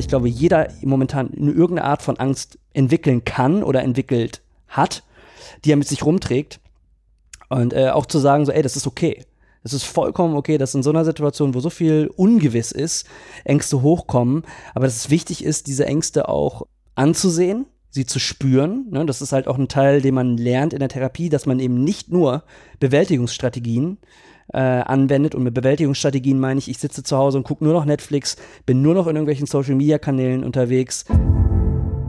Ich glaube, jeder momentan irgendeine Art von Angst entwickeln kann oder entwickelt hat, die er mit sich rumträgt. Und äh, auch zu sagen, so, ey, das ist okay. Es ist vollkommen okay, dass in so einer Situation, wo so viel ungewiss ist, Ängste hochkommen. Aber dass es wichtig ist, diese Ängste auch anzusehen, sie zu spüren. Ne? Das ist halt auch ein Teil, den man lernt in der Therapie, dass man eben nicht nur Bewältigungsstrategien äh, anwendet. Und mit Bewältigungsstrategien meine ich, ich sitze zu Hause und gucke nur noch Netflix, bin nur noch in irgendwelchen Social-Media-Kanälen unterwegs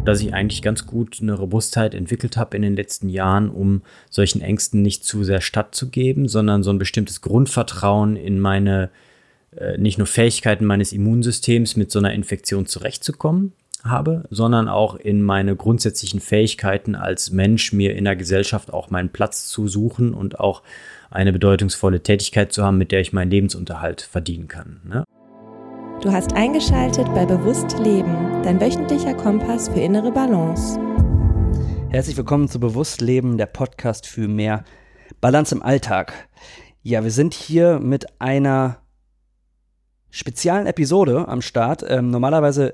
dass ich eigentlich ganz gut eine Robustheit entwickelt habe in den letzten Jahren, um solchen Ängsten nicht zu sehr stattzugeben, sondern so ein bestimmtes Grundvertrauen in meine äh, nicht nur Fähigkeiten meines Immunsystems mit so einer Infektion zurechtzukommen habe, sondern auch in meine grundsätzlichen Fähigkeiten als Mensch, mir in der Gesellschaft auch meinen Platz zu suchen und auch eine bedeutungsvolle Tätigkeit zu haben, mit der ich meinen Lebensunterhalt verdienen kann. Ne? Du hast eingeschaltet bei Bewusst Leben, dein wöchentlicher Kompass für innere Balance. Herzlich willkommen zu Bewusst Leben, der Podcast für mehr Balance im Alltag. Ja, wir sind hier mit einer speziellen Episode am Start. Ähm, normalerweise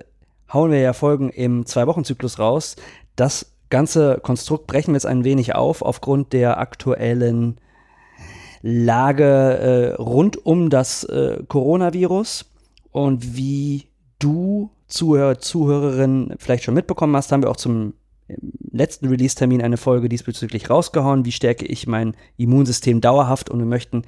hauen wir ja Folgen im Zwei-Wochen-Zyklus raus. Das ganze Konstrukt brechen wir jetzt ein wenig auf aufgrund der aktuellen Lage äh, rund um das äh, Coronavirus. Und wie du, Zuhörer, Zuhörerin, vielleicht schon mitbekommen hast, haben wir auch zum letzten Release-Termin eine Folge diesbezüglich rausgehauen. Wie stärke ich mein Immunsystem dauerhaft? Und wir möchten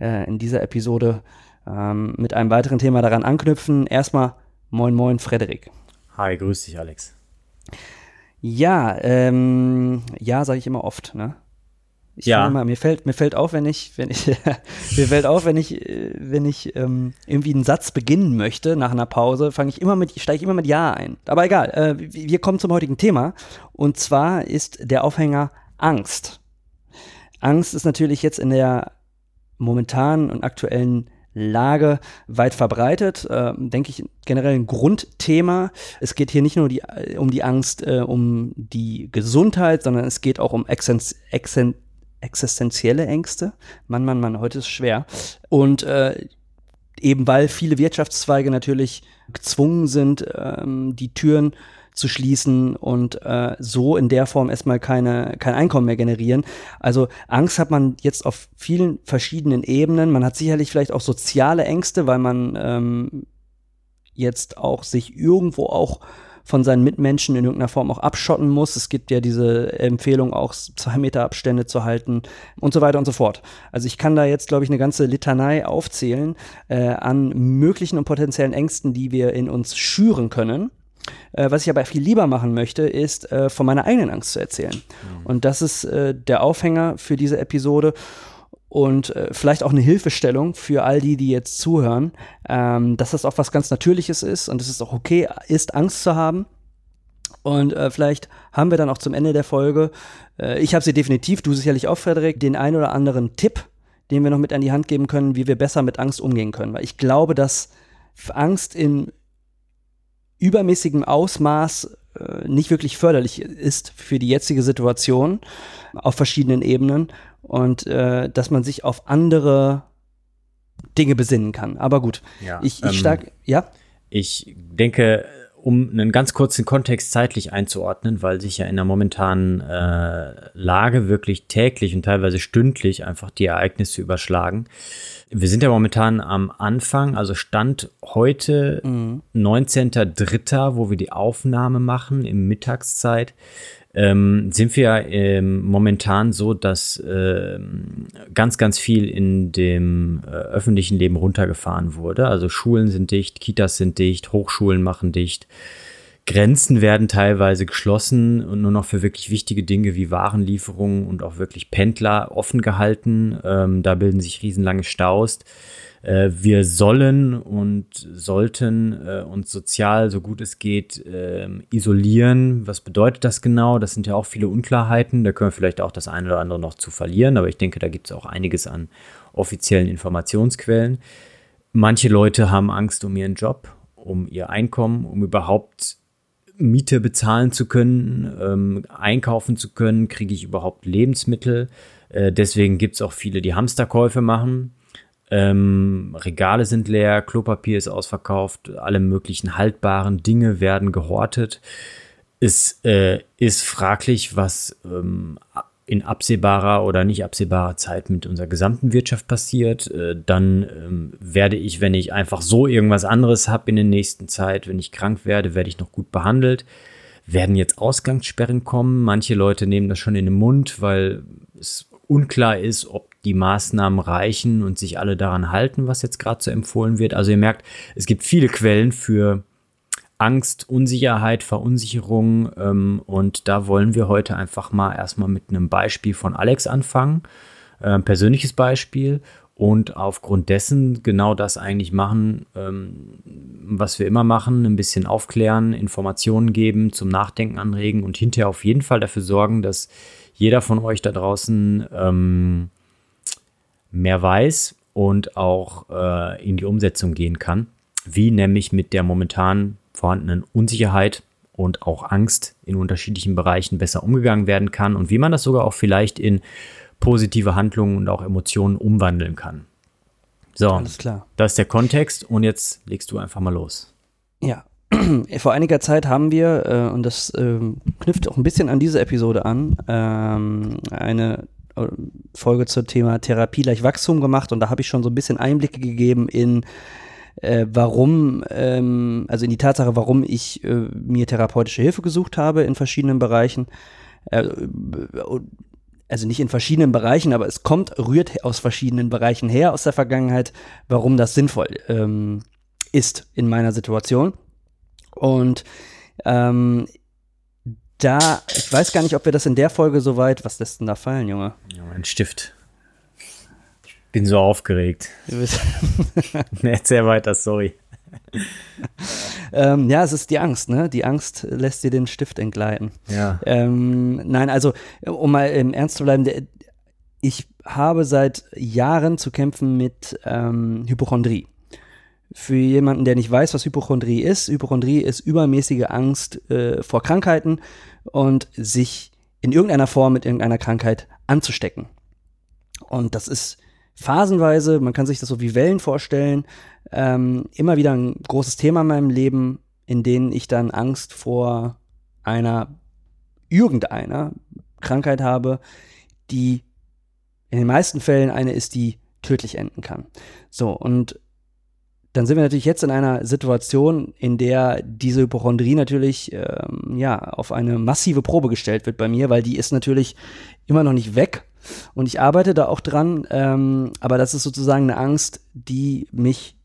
äh, in dieser Episode ähm, mit einem weiteren Thema daran anknüpfen. Erstmal, moin, moin, Frederik. Hi, grüß dich, Alex. Ja, ähm, ja, sage ich immer oft, ne? Ich ja. Immer, mir fällt mir fällt auf, wenn ich wenn ich mir fällt auf, wenn ich wenn ich ähm, irgendwie einen Satz beginnen möchte nach einer Pause, fange ich immer mit steige ich immer mit ja ein. Aber egal, äh, wir kommen zum heutigen Thema und zwar ist der Aufhänger Angst. Angst ist natürlich jetzt in der momentanen und aktuellen Lage weit verbreitet, äh, denke ich generell ein Grundthema. Es geht hier nicht nur die, um die Angst äh, um die Gesundheit, sondern es geht auch um Exzent, existenzielle Ängste. Mann, Mann, Mann, heute ist schwer. Und äh, eben weil viele Wirtschaftszweige natürlich gezwungen sind, ähm, die Türen zu schließen und äh, so in der Form erstmal keine, kein Einkommen mehr generieren. Also Angst hat man jetzt auf vielen verschiedenen Ebenen. Man hat sicherlich vielleicht auch soziale Ängste, weil man ähm, jetzt auch sich irgendwo auch von seinen Mitmenschen in irgendeiner Form auch abschotten muss. Es gibt ja diese Empfehlung, auch zwei Meter Abstände zu halten und so weiter und so fort. Also ich kann da jetzt, glaube ich, eine ganze Litanei aufzählen äh, an möglichen und potenziellen Ängsten, die wir in uns schüren können. Äh, was ich aber viel lieber machen möchte, ist äh, von meiner eigenen Angst zu erzählen. Mhm. Und das ist äh, der Aufhänger für diese Episode und äh, vielleicht auch eine Hilfestellung für all die, die jetzt zuhören, ähm, dass das auch was ganz Natürliches ist und es auch okay ist, Angst zu haben. Und äh, vielleicht haben wir dann auch zum Ende der Folge, äh, ich habe sie definitiv, du sicherlich auch, Frederik, den ein oder anderen Tipp, den wir noch mit an die Hand geben können, wie wir besser mit Angst umgehen können. Weil ich glaube, dass Angst in übermäßigem Ausmaß nicht wirklich förderlich ist für die jetzige Situation auf verschiedenen Ebenen und äh, dass man sich auf andere Dinge besinnen kann. Aber gut, ja, ich, ich ähm, stark, ja? Ich denke, um einen ganz kurzen Kontext zeitlich einzuordnen, weil sich ja in der momentanen äh, Lage wirklich täglich und teilweise stündlich einfach die Ereignisse überschlagen. Wir sind ja momentan am Anfang, also Stand heute, mhm. 19.03., wo wir die Aufnahme machen, im Mittagszeit ähm, sind wir ähm, momentan so, dass äh, ganz, ganz viel in dem äh, öffentlichen Leben runtergefahren wurde. Also Schulen sind dicht, Kitas sind dicht, Hochschulen machen dicht. Grenzen werden teilweise geschlossen und nur noch für wirklich wichtige Dinge wie Warenlieferungen und auch wirklich Pendler offen gehalten. Ähm, da bilden sich riesenlange Staus. Äh, wir sollen und sollten äh, uns sozial, so gut es geht, äh, isolieren. Was bedeutet das genau? Das sind ja auch viele Unklarheiten. Da können wir vielleicht auch das eine oder andere noch zu verlieren, aber ich denke, da gibt es auch einiges an offiziellen Informationsquellen. Manche Leute haben Angst um ihren Job, um ihr Einkommen, um überhaupt Miete bezahlen zu können, ähm, einkaufen zu können, kriege ich überhaupt Lebensmittel. Äh, deswegen gibt es auch viele, die Hamsterkäufe machen Ähm, Regale sind leer, Klopapier ist ausverkauft, alle möglichen haltbaren Dinge werden gehortet. Es äh, ist fraglich, was ähm, in absehbarer oder nicht absehbarer Zeit mit unserer gesamten Wirtschaft passiert. Äh, dann ähm, werde ich, wenn ich einfach so irgendwas anderes habe in der nächsten Zeit, wenn ich krank werde, werde ich noch gut behandelt. Werden jetzt Ausgangssperren kommen? Manche Leute nehmen das schon in den Mund, weil es unklar ist, ob die Maßnahmen reichen und sich alle daran halten, was jetzt gerade so empfohlen wird. Also ihr merkt, es gibt viele Quellen für Angst, Unsicherheit, Verunsicherung ähm, und da wollen wir heute einfach mal erstmal mit einem Beispiel von Alex anfangen, äh, persönliches Beispiel und aufgrund dessen genau das eigentlich machen, ähm, was wir immer machen, ein bisschen aufklären, Informationen geben, zum Nachdenken anregen und hinterher auf jeden Fall dafür sorgen, dass jeder von euch da draußen ähm, mehr weiß und auch äh, in die Umsetzung gehen kann, wie nämlich mit der momentan vorhandenen Unsicherheit und auch Angst in unterschiedlichen Bereichen besser umgegangen werden kann und wie man das sogar auch vielleicht in positive Handlungen und auch Emotionen umwandeln kann. So, Alles klar. das ist der Kontext und jetzt legst du einfach mal los. Ja, vor einiger Zeit haben wir, äh, und das äh, knüpft auch ein bisschen an diese Episode an, ähm, eine Folge zum Thema Therapie gleich Wachstum gemacht und da habe ich schon so ein bisschen Einblicke gegeben in äh, warum, ähm, also in die Tatsache, warum ich äh, mir therapeutische Hilfe gesucht habe in verschiedenen Bereichen. Äh, also nicht in verschiedenen Bereichen, aber es kommt, rührt aus verschiedenen Bereichen her aus der Vergangenheit, warum das sinnvoll ähm, ist in meiner Situation. Und ähm, da, ich weiß gar nicht, ob wir das in der Folge soweit, was lässt denn da fallen, Junge? Ja, ein Stift. Bin so aufgeregt. Erzähl weiter, sorry. ähm, ja, es ist die Angst, ne? Die Angst lässt dir den Stift entgleiten. Ja. Ähm, nein, also, um mal im Ernst zu bleiben, ich habe seit Jahren zu kämpfen mit ähm, Hypochondrie. Für jemanden, der nicht weiß, was Hypochondrie ist, Hypochondrie ist übermäßige Angst äh, vor Krankheiten und sich in irgendeiner Form mit irgendeiner Krankheit anzustecken. Und das ist phasenweise, man kann sich das so wie Wellen vorstellen, ähm, immer wieder ein großes Thema in meinem Leben, in denen ich dann Angst vor einer, irgendeiner Krankheit habe, die in den meisten Fällen eine ist, die tödlich enden kann. So, und dann sind wir natürlich jetzt in einer Situation, in der diese Hypochondrie natürlich ähm, ja auf eine massive Probe gestellt wird bei mir, weil die ist natürlich immer noch nicht weg und ich arbeite da auch dran, ähm, aber das ist sozusagen eine Angst, die mich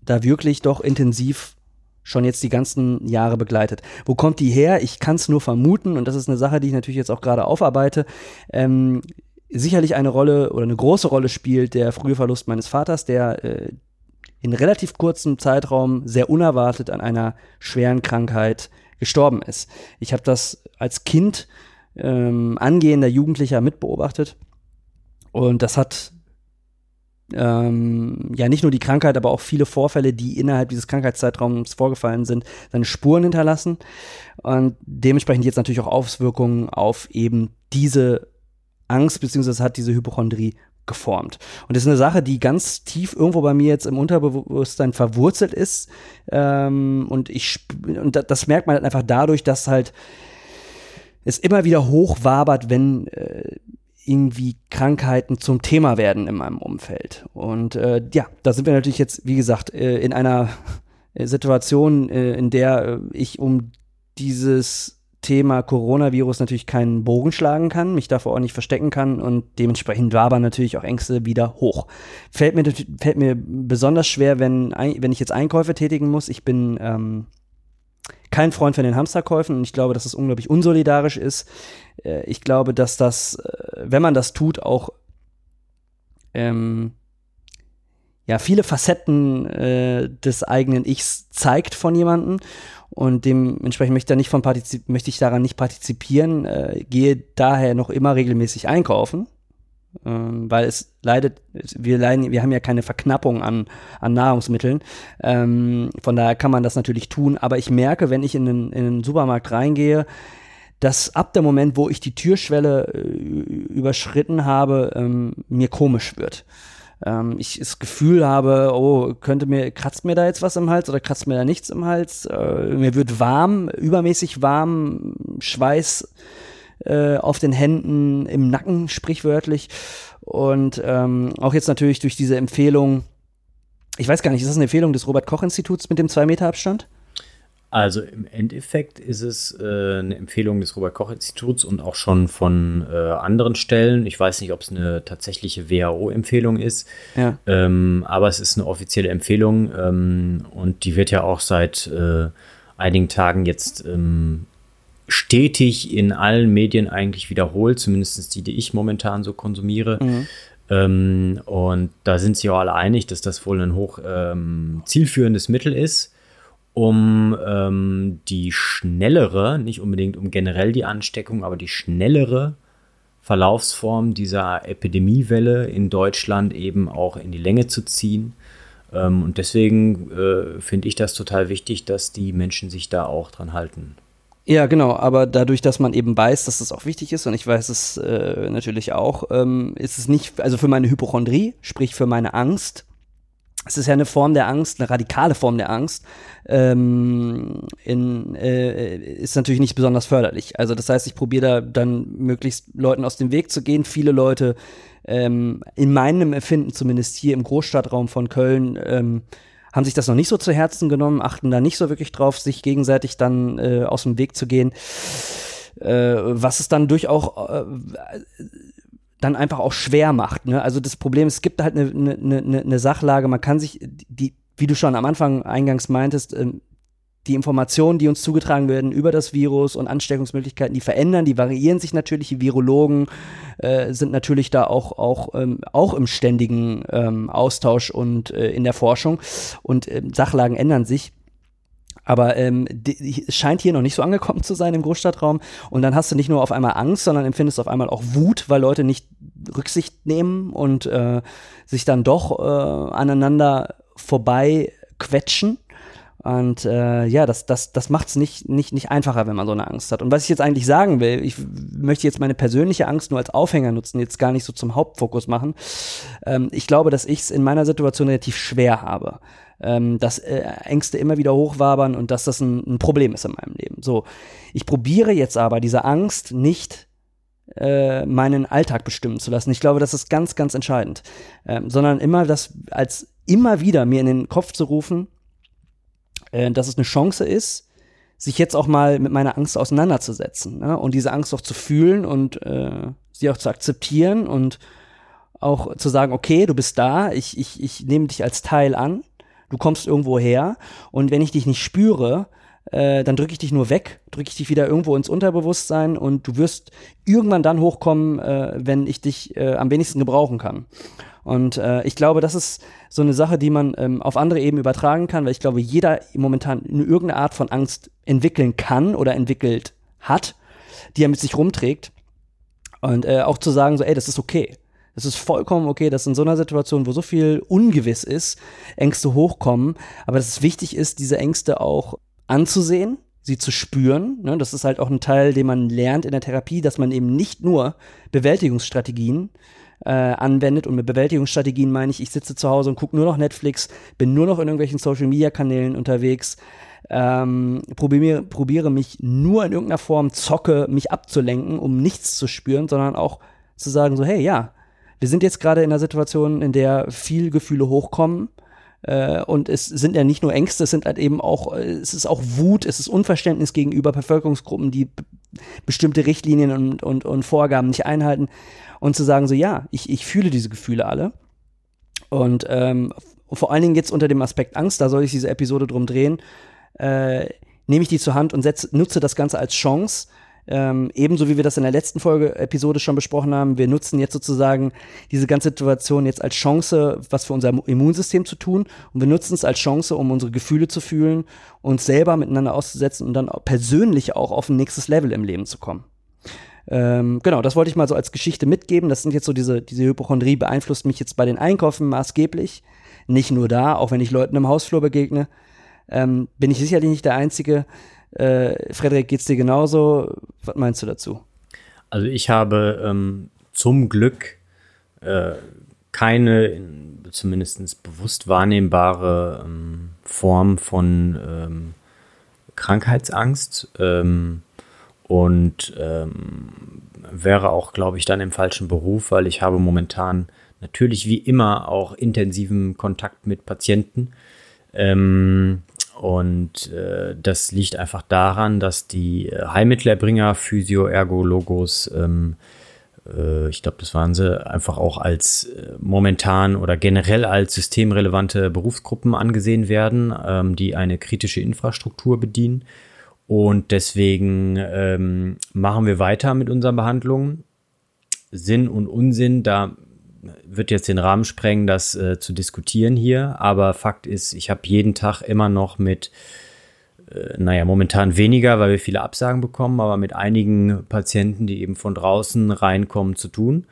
da wirklich doch intensiv schon jetzt die ganzen Jahre begleitet. Wo kommt die her? Ich kann es nur vermuten und das ist eine Sache, die ich natürlich jetzt auch gerade aufarbeite. Ähm, sicherlich eine Rolle oder eine große Rolle spielt der frühe Verlust meines Vaters, der äh, in relativ kurzem Zeitraum sehr unerwartet an einer schweren Krankheit gestorben ist. Ich habe das als Kind ähm, angehender Jugendlicher mitbeobachtet. Und das hat ähm, ja nicht nur die Krankheit, aber auch viele Vorfälle, die innerhalb dieses Krankheitszeitraums vorgefallen sind, seine Spuren hinterlassen. Und dementsprechend jetzt natürlich auch Auswirkungen auf eben diese Angst, beziehungsweise hat diese Hypochondrie geformt. Und das ist eine Sache, die ganz tief irgendwo bei mir jetzt im Unterbewusstsein verwurzelt ist. Ähm, und ich und das merkt man halt einfach dadurch, dass halt es immer wieder hochwabert, wenn äh, irgendwie Krankheiten zum Thema werden in meinem Umfeld. Und äh, ja, da sind wir natürlich jetzt, wie gesagt, äh, in einer Situation, äh, in der äh, ich um dieses Thema Coronavirus natürlich keinen Bogen schlagen kann, mich davor auch nicht verstecken kann und dementsprechend wabern natürlich auch Ängste wieder hoch. Fällt mir, fällt mir besonders schwer, wenn, wenn ich jetzt Einkäufe tätigen muss. Ich bin ähm, kein Freund von den Hamsterkäufen und ich glaube, dass das unglaublich unsolidarisch ist. Äh, ich glaube, dass das, äh, wenn man das tut, auch ähm, ja, viele Facetten äh, des eigenen Ichs zeigt von jemandem und dementsprechend möchte, ich, davon möchte ich daran nicht partizipieren, äh, gehe daher noch immer regelmäßig einkaufen, ähm, weil es leidet, wir leiden, wir haben ja keine Verknappung an, an Nahrungsmitteln. Ähm, von daher kann man das natürlich tun, aber ich merke, wenn ich in den, in den Supermarkt reingehe, dass ab dem Moment, wo ich die Türschwelle äh, überschritten habe, ähm, mir komisch wird. Ähm, ich das Gefühl habe, oh, könnte mir, kratzt mir da jetzt was im Hals oder kratzt mir da nichts im Hals? Äh, mir wird warm, übermäßig warm, Schweiß äh, auf den Händen, im Nacken sprichwörtlich. Und ähm, auch jetzt natürlich durch diese Empfehlung, ich weiß gar nicht, ist das eine Empfehlung des Robert-Koch-Instituts mit dem 2-Meter-Abstand? Also im Endeffekt ist es äh, eine Empfehlung des Robert-Koch-Instituts und auch schon von äh, anderen Stellen. Ich weiß nicht, ob es eine tatsächliche WHO-Empfehlung ist, ja. ähm, aber es ist eine offizielle Empfehlung ähm, und die wird ja auch seit äh, einigen Tagen jetzt ähm, stetig in allen Medien eigentlich wiederholt, zumindest die, die ich momentan so konsumiere. Mhm. Ähm, und da sind sie auch alle einig, dass das wohl ein hoch ähm, zielführendes Mittel ist um ähm, die schnellere, nicht unbedingt um generell die Ansteckung, aber die schnellere Verlaufsform dieser Epidemiewelle in Deutschland eben auch in die Länge zu ziehen. Ähm, und deswegen äh, finde ich das total wichtig, dass die Menschen sich da auch dran halten. Ja, genau, aber dadurch, dass man eben weiß, dass das auch wichtig ist, und ich weiß es äh, natürlich auch, ähm, ist es nicht, also für meine Hypochondrie, sprich für meine Angst, es ist ja eine Form der Angst, eine radikale Form der Angst, ähm, in, äh, ist natürlich nicht besonders förderlich. Also das heißt, ich probiere da dann möglichst Leuten aus dem Weg zu gehen. Viele Leute, ähm, in meinem Empfinden zumindest hier im Großstadtraum von Köln, ähm, haben sich das noch nicht so zu Herzen genommen, achten da nicht so wirklich drauf, sich gegenseitig dann äh, aus dem Weg zu gehen. Äh, was es dann durchaus äh, dann einfach auch schwer macht. Ne? Also das Problem, es gibt halt eine, eine, eine, eine Sachlage, man kann sich, die, wie du schon am Anfang eingangs meintest, ähm, die Informationen, die uns zugetragen werden über das Virus und Ansteckungsmöglichkeiten, die verändern, die variieren sich natürlich. Die Virologen äh, sind natürlich da auch, auch, ähm, auch im ständigen ähm, Austausch und äh, in der Forschung. Und äh, Sachlagen ändern sich. Aber ähm, es scheint hier noch nicht so angekommen zu sein im Großstadtraum. Und dann hast du nicht nur auf einmal Angst, sondern empfindest auf einmal auch Wut, weil Leute nicht Rücksicht nehmen und äh, sich dann doch äh, aneinander vorbei quetschen. Und äh, ja, das, das, das macht es nicht, nicht, nicht einfacher, wenn man so eine Angst hat. Und was ich jetzt eigentlich sagen will, ich möchte jetzt meine persönliche Angst nur als Aufhänger nutzen, jetzt gar nicht so zum Hauptfokus machen. Ähm, ich glaube, dass ich es in meiner Situation relativ schwer habe ähm, dass äh, Ängste immer wieder hochwabern und dass das ein, ein, Problem ist in meinem Leben. So, ich probiere jetzt aber diese Angst nicht äh, meinen Alltag bestimmen zu lassen. Ich glaube, das ist ganz, ganz entscheidend, ähm, sondern immer das als immer wieder mir in den Kopf zu rufen, äh, dass es eine Chance ist, sich jetzt auch mal mit meiner Angst auseinanderzusetzen ne? und diese Angst auch zu fühlen und äh, sie auch zu akzeptieren und auch zu sagen, okay, du bist da, ich, ich, ich nehme dich als Teil an du kommst irgendwo her und wenn ich dich nicht spüre, äh, dann drücke ich dich nur weg, drücke ich dich wieder irgendwo ins Unterbewusstsein und du wirst irgendwann dann hochkommen, äh, wenn ich dich äh, am wenigsten gebrauchen kann. Und äh, ich glaube, das ist so eine Sache, die man ähm, auf andere Ebenen übertragen kann, weil ich glaube, jeder momentan irgendeine Art von Angst entwickeln kann oder entwickelt hat, die er mit sich rumträgt. Und äh, auch zu sagen, so, ey, das ist okay. Es ist vollkommen okay, dass in so einer Situation, wo so viel ungewiss ist, Ängste hochkommen. Aber dass es wichtig ist, diese Ängste auch anzusehen, sie zu spüren. Ne? Das ist halt auch ein Teil, den man lernt in der Therapie, dass man eben nicht nur Bewältigungsstrategien äh, anwendet. Und mit Bewältigungsstrategien meine ich, ich sitze zu Hause und gucke nur noch Netflix, bin nur noch in irgendwelchen Social-Media-Kanälen unterwegs, ähm, probiere, probiere mich nur in irgendeiner Form, zocke, mich abzulenken, um nichts zu spüren, sondern auch zu sagen, so, hey, ja, wir sind jetzt gerade in einer Situation, in der viel Gefühle hochkommen. Äh, und es sind ja nicht nur Ängste, es sind halt eben auch, äh, es ist auch Wut, es ist Unverständnis gegenüber Bevölkerungsgruppen, die bestimmte Richtlinien und, und, und Vorgaben nicht einhalten. Und zu sagen, so ja, ich, ich fühle diese Gefühle alle. Und ähm, vor allen Dingen jetzt unter dem Aspekt Angst, da soll ich diese Episode drum drehen, äh, nehme ich die zur Hand und setze, nutze das Ganze als Chance, ähm, ebenso wie wir das in der letzten Folge Episode schon besprochen haben, wir nutzen jetzt sozusagen diese ganze Situation jetzt als Chance, was für unser Immunsystem zu tun. Und wir nutzen es als Chance, um unsere Gefühle zu fühlen, uns selber miteinander auszusetzen und dann persönlich auch auf ein nächstes Level im Leben zu kommen. Ähm, genau, das wollte ich mal so als Geschichte mitgeben. Das sind jetzt so diese, diese Hypochondrie beeinflusst mich jetzt bei den Einkäufen maßgeblich. Nicht nur da, auch wenn ich Leuten im Hausflur begegne, ähm, bin ich sicherlich nicht der Einzige. Äh, Frederik, geht's dir genauso? Was meinst du dazu? Also ich habe ähm, zum Glück äh, keine zumindest bewusst wahrnehmbare ähm, Form von ähm, Krankheitsangst ähm, und ähm, wäre auch, glaube ich, dann im falschen Beruf, weil ich habe momentan natürlich wie immer auch intensiven Kontakt mit Patienten. Ähm, und äh, das liegt einfach daran, dass die Heilmittelerbringer, Physio, Ergo, Logos, ähm, äh, ich glaube, das waren sie, einfach auch als äh, momentan oder generell als systemrelevante Berufsgruppen angesehen werden, ähm, die eine kritische Infrastruktur bedienen. Und deswegen ähm, machen wir weiter mit unseren Behandlungen. Sinn und Unsinn, da wird jetzt den Rahmen sprengen, das äh, zu diskutieren hier. Aber Fakt ist, ich habe jeden Tag immer noch mit äh, naja, momentan weniger, weil wir viele Absagen bekommen, aber mit einigen Patienten, die eben von draußen reinkommen, zu tun.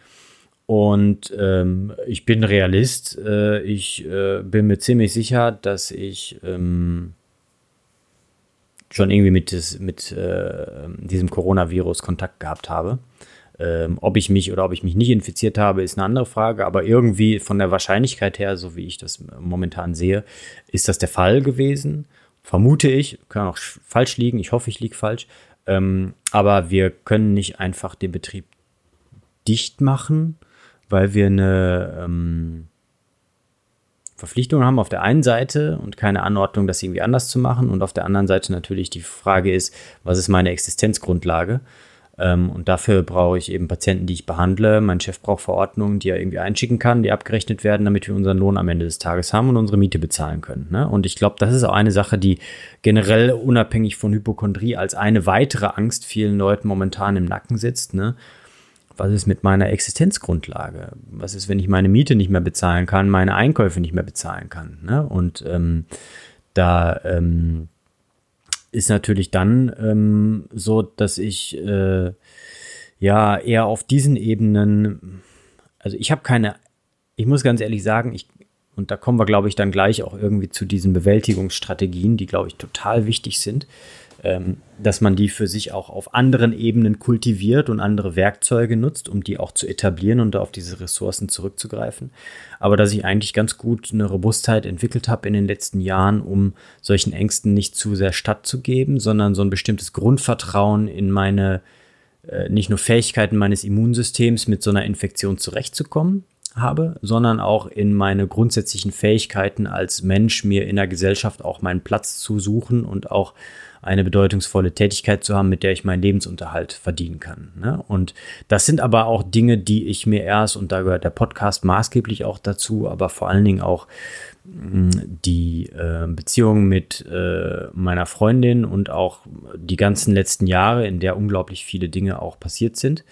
Und ähm, ich bin Realist. Äh, ich äh, bin mir ziemlich sicher, dass ich ähm, schon irgendwie mit, des, mit äh, diesem Coronavirus Kontakt gehabt habe. Ähm, ob ich mich oder ob ich mich nicht infiziert habe, ist eine andere Frage. Aber irgendwie von der Wahrscheinlichkeit her, so wie ich das momentan sehe, ist das der Fall gewesen. Vermute ich, kann auch falsch liegen, ich hoffe, ich liege falsch, ähm, aber wir können nicht einfach den Betrieb dicht machen, weil wir eine ähm, Verpflichtung haben auf der einen Seite und keine Anordnung, das irgendwie anders zu machen. Und auf der anderen Seite natürlich die Frage ist, was ist meine Existenzgrundlage? Ähm, und dafür brauche ich eben Patienten, die ich behandle. Mein Chef braucht Verordnungen, die er irgendwie einschicken kann, die abgerechnet werden, damit wir unseren Lohn am Ende des Tages haben und unsere Miete bezahlen können. Ne? Und ich glaube, das ist auch eine Sache, die generell unabhängig von Hypochondrie als eine weitere Angst vielen Leuten momentan im Nacken sitzt. Ne? Was ist mit meiner Existenzgrundlage? Was ist, wenn ich meine Miete nicht mehr bezahlen kann, meine Einkäufe nicht mehr bezahlen kann? Ne? Und ähm, da ähm, ist natürlich dann ähm, so, dass ich äh, ja eher auf diesen Ebenen, also ich habe keine, ich muss ganz ehrlich sagen, ich, und da kommen wir, glaube ich, dann gleich auch irgendwie zu diesen Bewältigungsstrategien, die, glaube ich, total wichtig sind dass man die für sich auch auf anderen Ebenen kultiviert und andere Werkzeuge nutzt, um die auch zu etablieren und auf diese Ressourcen zurückzugreifen. Aber dass ich eigentlich ganz gut eine Robustheit entwickelt habe in den letzten Jahren, um solchen Ängsten nicht zu sehr stattzugeben, sondern so ein bestimmtes Grundvertrauen in meine äh, nicht nur Fähigkeiten meines Immunsystems mit so einer Infektion zurechtzukommen, habe, sondern auch in meine grundsätzlichen Fähigkeiten als Mensch, mir in der Gesellschaft auch meinen Platz zu suchen und auch eine bedeutungsvolle Tätigkeit zu haben, mit der ich meinen Lebensunterhalt verdienen kann. Ne? Und das sind aber auch Dinge, die ich mir erst, und da gehört der Podcast maßgeblich auch dazu, aber vor allen Dingen auch mm, die äh, Beziehung mit äh, meiner Freundin und auch die ganzen letzten Jahre, in der unglaublich viele Dinge auch passiert sind.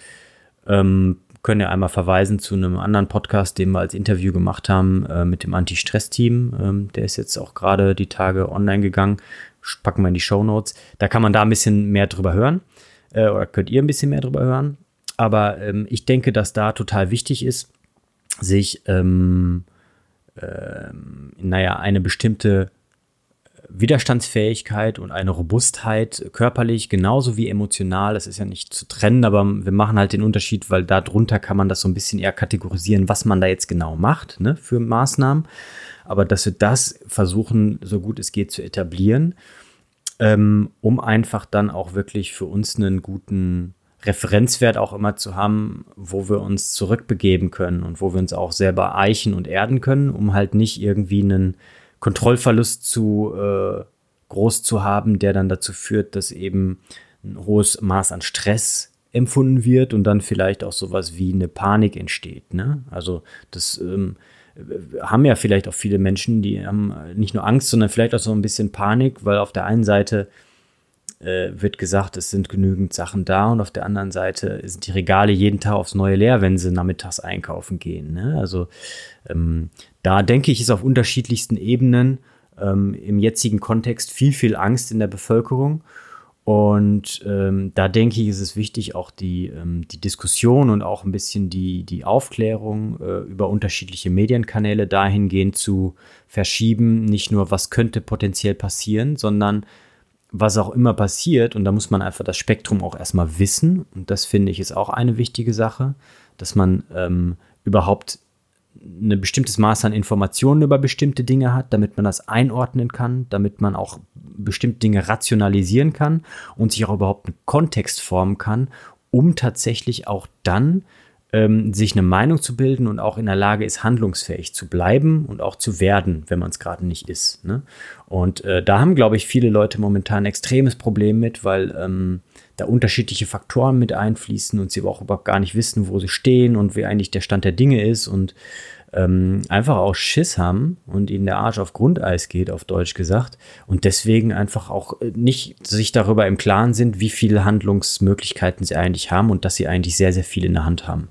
Ähm, können ja einmal verweisen zu einem anderen Podcast, den wir als Interview gemacht haben äh, mit dem Anti-Stress-Team. Ähm, der ist jetzt auch gerade die Tage online gegangen packen wir in die Show Notes. Da kann man da ein bisschen mehr drüber hören äh, oder könnt ihr ein bisschen mehr drüber hören. Aber ähm, ich denke, dass da total wichtig ist, sich, ähm, äh, naja, eine bestimmte Widerstandsfähigkeit und eine Robustheit körperlich genauso wie emotional. Das ist ja nicht zu trennen, aber wir machen halt den Unterschied, weil darunter kann man das so ein bisschen eher kategorisieren, was man da jetzt genau macht ne, für Maßnahmen aber dass wir das versuchen, so gut es geht, zu etablieren, ähm, um einfach dann auch wirklich für uns einen guten Referenzwert auch immer zu haben, wo wir uns zurückbegeben können und wo wir uns auch selber eichen und erden können, um halt nicht irgendwie einen Kontrollverlust zu äh, groß zu haben, der dann dazu führt, dass eben ein hohes Maß an Stress empfunden wird und dann vielleicht auch sowas wie eine Panik entsteht. Ne? Also das ähm, haben ja vielleicht auch viele Menschen, die haben nicht nur Angst, sondern vielleicht auch so ein bisschen Panik, weil auf der einen Seite äh, wird gesagt, es sind genügend Sachen da und auf der anderen Seite sind die Regale jeden Tag aufs Neue leer, wenn sie nachmittags einkaufen gehen. Ne? Also ähm, da denke ich, ist auf unterschiedlichsten Ebenen ähm, im jetzigen Kontext viel, viel Angst in der Bevölkerung. Und ähm, da denke ich, ist es wichtig, auch die, ähm, die Diskussion und auch ein bisschen die, die Aufklärung äh, über unterschiedliche Medienkanäle dahingehend zu verschieben. Nicht nur, was könnte potenziell passieren, sondern was auch immer passiert. Und da muss man einfach das Spektrum auch erstmal wissen. Und das finde ich ist auch eine wichtige Sache, dass man ähm, überhaupt ein bestimmtes Maß an Informationen über bestimmte Dinge hat, damit man das einordnen kann, damit man auch bestimmte Dinge rationalisieren kann und sich auch überhaupt einen Kontext formen kann, um tatsächlich auch dann ähm, sich eine Meinung zu bilden und auch in der Lage ist, handlungsfähig zu bleiben und auch zu werden, wenn man es gerade nicht ist. Ne? Und äh, da haben, glaube ich, viele Leute momentan ein extremes Problem mit, weil ähm, da unterschiedliche Faktoren mit einfließen und sie auch überhaupt gar nicht wissen, wo sie stehen und wie eigentlich der Stand der Dinge ist und ähm, einfach auch Schiss haben und ihnen der Arsch auf Grundeis geht, auf Deutsch gesagt, und deswegen einfach auch äh, nicht sich darüber im Klaren sind, wie viele Handlungsmöglichkeiten sie eigentlich haben und dass sie eigentlich sehr, sehr viel in der Hand haben.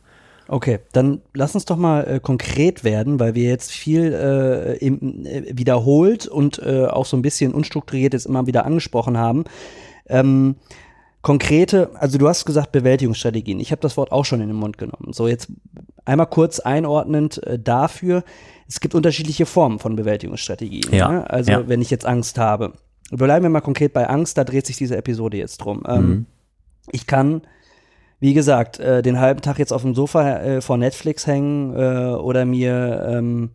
Okay, dann lass uns doch mal äh, konkret werden, weil wir jetzt viel äh, im, äh, wiederholt und äh, auch so ein bisschen unstrukturiert jetzt immer wieder angesprochen haben. Ähm, konkrete, also du hast gesagt Bewältigungsstrategien. Ich habe das Wort auch schon in den Mund genommen. So jetzt einmal kurz einordnend äh, dafür. Es gibt unterschiedliche Formen von Bewältigungsstrategien. Ja. Ne? Also ja. wenn ich jetzt Angst habe. Bleiben wir mal konkret bei Angst, da dreht sich diese Episode jetzt drum. Ähm, mhm. Ich kann wie gesagt, äh, den halben Tag jetzt auf dem Sofa äh, vor Netflix hängen äh, oder mir ähm,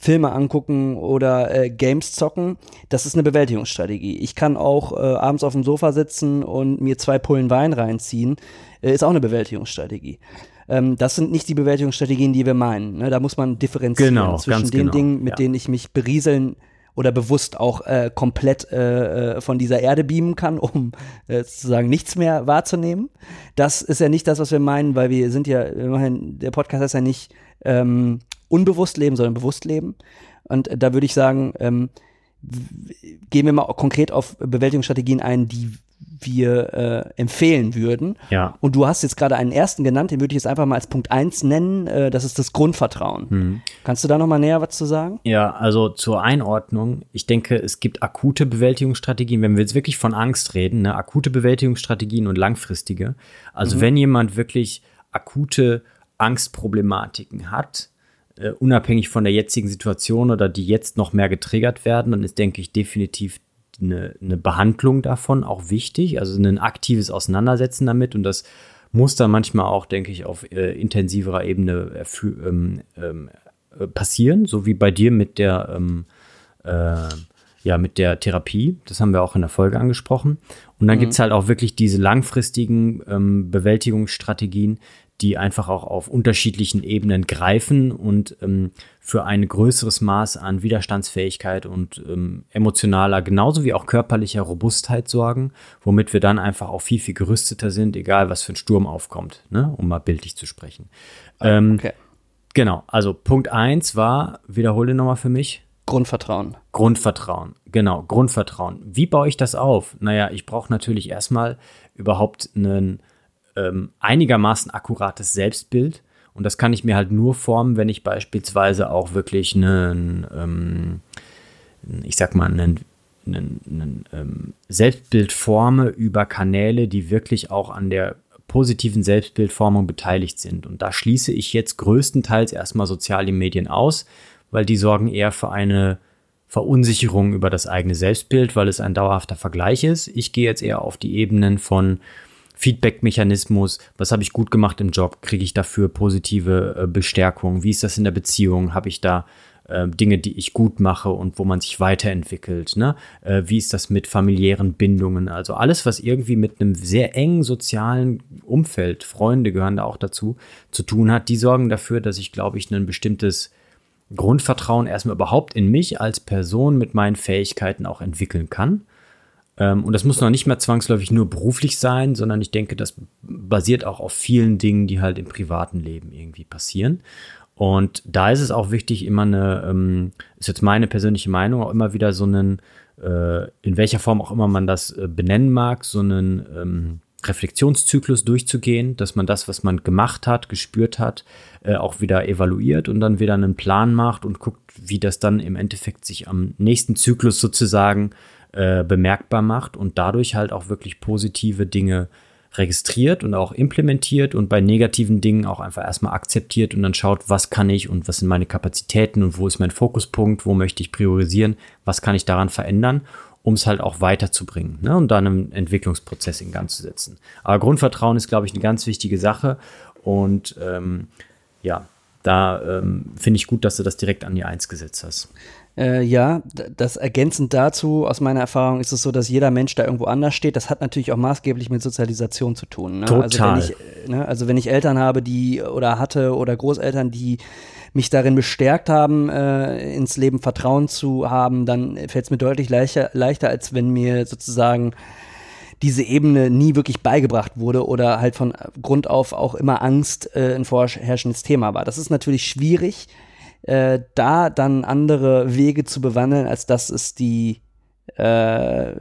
Filme angucken oder äh, Games zocken, das ist eine Bewältigungsstrategie. Ich kann auch äh, abends auf dem Sofa sitzen und mir zwei Pullen Wein reinziehen, äh, ist auch eine Bewältigungsstrategie. Ähm, das sind nicht die Bewältigungsstrategien, die wir meinen. Ne? Da muss man differenzieren genau, zwischen den genau. Dingen, mit ja. denen ich mich berieseln oder bewusst auch äh, komplett äh, äh, von dieser Erde beamen kann, um äh, sozusagen nichts mehr wahrzunehmen. Das ist ja nicht das, was wir meinen, weil wir sind ja, immerhin, der Podcast ist ja nicht ähm, unbewusst leben, sondern bewusst leben. Und da würde ich sagen, ähm, gehen wir mal konkret auf Bewältigungsstrategien ein, die wir äh, empfehlen würden. Ja. Und du hast jetzt gerade einen ersten genannt, den würde ich jetzt einfach mal als Punkt 1 nennen, äh, das ist das Grundvertrauen. Mhm. Kannst du da noch mal näher was zu sagen? Ja, also zur Einordnung, ich denke, es gibt akute Bewältigungsstrategien, wenn wir jetzt wirklich von Angst reden, ne, akute Bewältigungsstrategien und langfristige. Also mhm. wenn jemand wirklich akute Angstproblematiken hat, äh, unabhängig von der jetzigen Situation oder die jetzt noch mehr getriggert werden, dann ist, denke ich, definitiv eine, eine Behandlung davon auch wichtig, also ein aktives Auseinandersetzen damit und das muss dann manchmal auch, denke ich, auf äh, intensiverer Ebene ähm, ähm, äh, passieren, so wie bei dir mit der, ähm, äh, ja, mit der Therapie. Das haben wir auch in der Folge angesprochen. Und dann mhm. gibt es halt auch wirklich diese langfristigen ähm, Bewältigungsstrategien, die einfach auch auf unterschiedlichen Ebenen greifen und ähm, für ein größeres Maß an Widerstandsfähigkeit und ähm, emotionaler, genauso wie auch körperlicher Robustheit sorgen, womit wir dann einfach auch viel, viel gerüsteter sind, egal was für ein Sturm aufkommt, ne? um mal bildlich zu sprechen. Ähm, okay. Genau, also Punkt 1 war, wiederhole nochmal für mich. Grundvertrauen. Grundvertrauen, genau, Grundvertrauen. Wie baue ich das auf? Naja, ich brauche natürlich erstmal überhaupt einen ähm, einigermaßen akkurates Selbstbild. Und das kann ich mir halt nur formen, wenn ich beispielsweise auch wirklich einen, ähm, ich sag mal, einen, einen, einen ähm, Selbstbild forme über Kanäle, die wirklich auch an der positiven Selbstbildformung beteiligt sind. Und da schließe ich jetzt größtenteils erstmal soziale Medien aus, weil die sorgen eher für eine Verunsicherung über das eigene Selbstbild, weil es ein dauerhafter Vergleich ist. Ich gehe jetzt eher auf die Ebenen von Feedback-Mechanismus, was habe ich gut gemacht im Job, kriege ich dafür positive äh, Bestärkung, wie ist das in der Beziehung, habe ich da äh, Dinge, die ich gut mache und wo man sich weiterentwickelt, ne? Äh, wie ist das mit familiären Bindungen, also alles, was irgendwie mit einem sehr engen sozialen Umfeld, Freunde gehören da auch dazu, zu tun hat, die sorgen dafür, dass ich, glaube ich, ein bestimmtes Grundvertrauen erstmal überhaupt in mich als Person mit meinen Fähigkeiten auch entwickeln kann und das muss noch nicht mehr zwangsläufig nur beruflich sein, sondern ich denke, das basiert auch auf vielen Dingen, die halt im privaten Leben irgendwie passieren. Und da ist es auch wichtig, immer eine, ähm, ist jetzt meine persönliche Meinung, auch immer wieder so einen, äh, in welcher Form auch immer man das äh, benennen mag, so einen ähm, Reflexionszyklus durchzugehen, dass man das, was man gemacht hat, gespürt hat, äh, auch wieder evaluiert und dann wieder einen Plan macht und guckt, wie das dann im Endeffekt sich am nächsten Zyklus sozusagen äh, bemerkbar macht und dadurch halt auch wirklich positive Dinge registriert und auch implementiert und bei negativen Dingen auch einfach erstmal akzeptiert und dann schaut, was kann ich und was sind meine Kapazitäten und wo ist mein Fokuspunkt, wo möchte ich priorisieren, was kann ich daran verändern, um es halt auch weiterzubringen ne, und dann einen Entwicklungsprozess in Gang zu setzen. Aber Grundvertrauen ist, glaube ich, eine ganz wichtige Sache und ähm, ja, da ähm, finde ich gut, dass du das direkt an die Eins gesetzt hast. Äh, ja, das ergänzend dazu, aus meiner Erfahrung ist es so, dass jeder Mensch da irgendwo anders steht. Das hat natürlich auch maßgeblich mit Sozialisation zu tun. Ne? Total. Also wenn, ich, ne, also wenn ich Eltern habe, die oder hatte oder Großeltern, die mich darin bestärkt haben, äh, ins Leben Vertrauen zu haben, dann fällt es mir deutlich leichter, leichter, als wenn mir sozusagen diese Ebene nie wirklich beigebracht wurde oder halt von Grund auf auch immer Angst äh, ein vorherrschendes Thema war. Das ist natürlich schwierig, äh, da dann andere Wege zu bewandeln, als dass es die äh,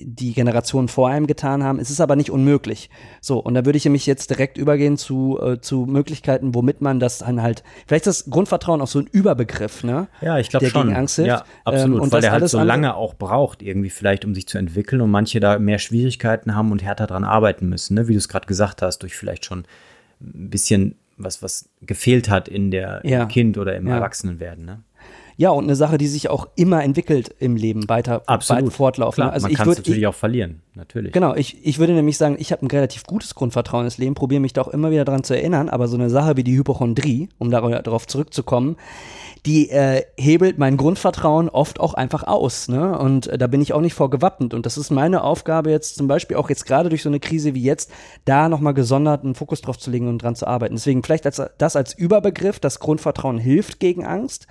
die Generationen vor einem getan haben. Es ist aber nicht unmöglich. So, und da würde ich nämlich jetzt direkt übergehen zu, äh, zu Möglichkeiten, womit man das dann halt, vielleicht ist das Grundvertrauen auch so ein Überbegriff, ne? Ja, ich glaube schon. Gegen Angst hilft. Ja, absolut, ähm, und weil der halt so lange auch braucht, irgendwie vielleicht, um sich zu entwickeln und manche da mehr Schwierigkeiten haben und härter dran arbeiten müssen, ne? Wie du es gerade gesagt hast, durch vielleicht schon ein bisschen was, was gefehlt hat in der ja. im Kind oder im ja. Erwachsenenwerden, ne? Ja, und eine Sache, die sich auch immer entwickelt im Leben, weiter, Absolut. weiter fortlaufen. Klar, also man kann es natürlich ich, auch verlieren, natürlich. Genau, ich, ich würde nämlich sagen, ich habe ein relativ gutes Grundvertrauen ins Leben, probiere mich da auch immer wieder daran zu erinnern, aber so eine Sache wie die Hypochondrie, um darauf zurückzukommen, die äh, hebelt mein Grundvertrauen oft auch einfach aus. Ne? Und äh, da bin ich auch nicht vor gewappnet. Und das ist meine Aufgabe jetzt zum Beispiel auch jetzt gerade durch so eine Krise wie jetzt, da nochmal gesondert einen Fokus drauf zu legen und dran zu arbeiten. Deswegen vielleicht als, das als Überbegriff, das Grundvertrauen hilft gegen Angst.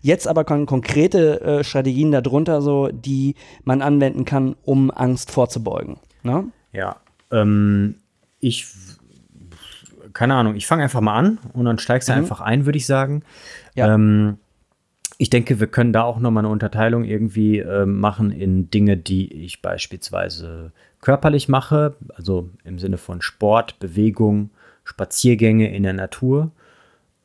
Jetzt aber kon konkrete äh, Strategien darunter, so, die man anwenden kann, um Angst vorzubeugen. Ne? Ja, ähm, ich, keine Ahnung, ich fange einfach mal an und dann steigst du mhm. einfach ein, würde ich sagen. Ja. Ähm, ich denke, wir können da auch nochmal eine Unterteilung irgendwie äh, machen in Dinge, die ich beispielsweise körperlich mache, also im Sinne von Sport, Bewegung, Spaziergänge in der Natur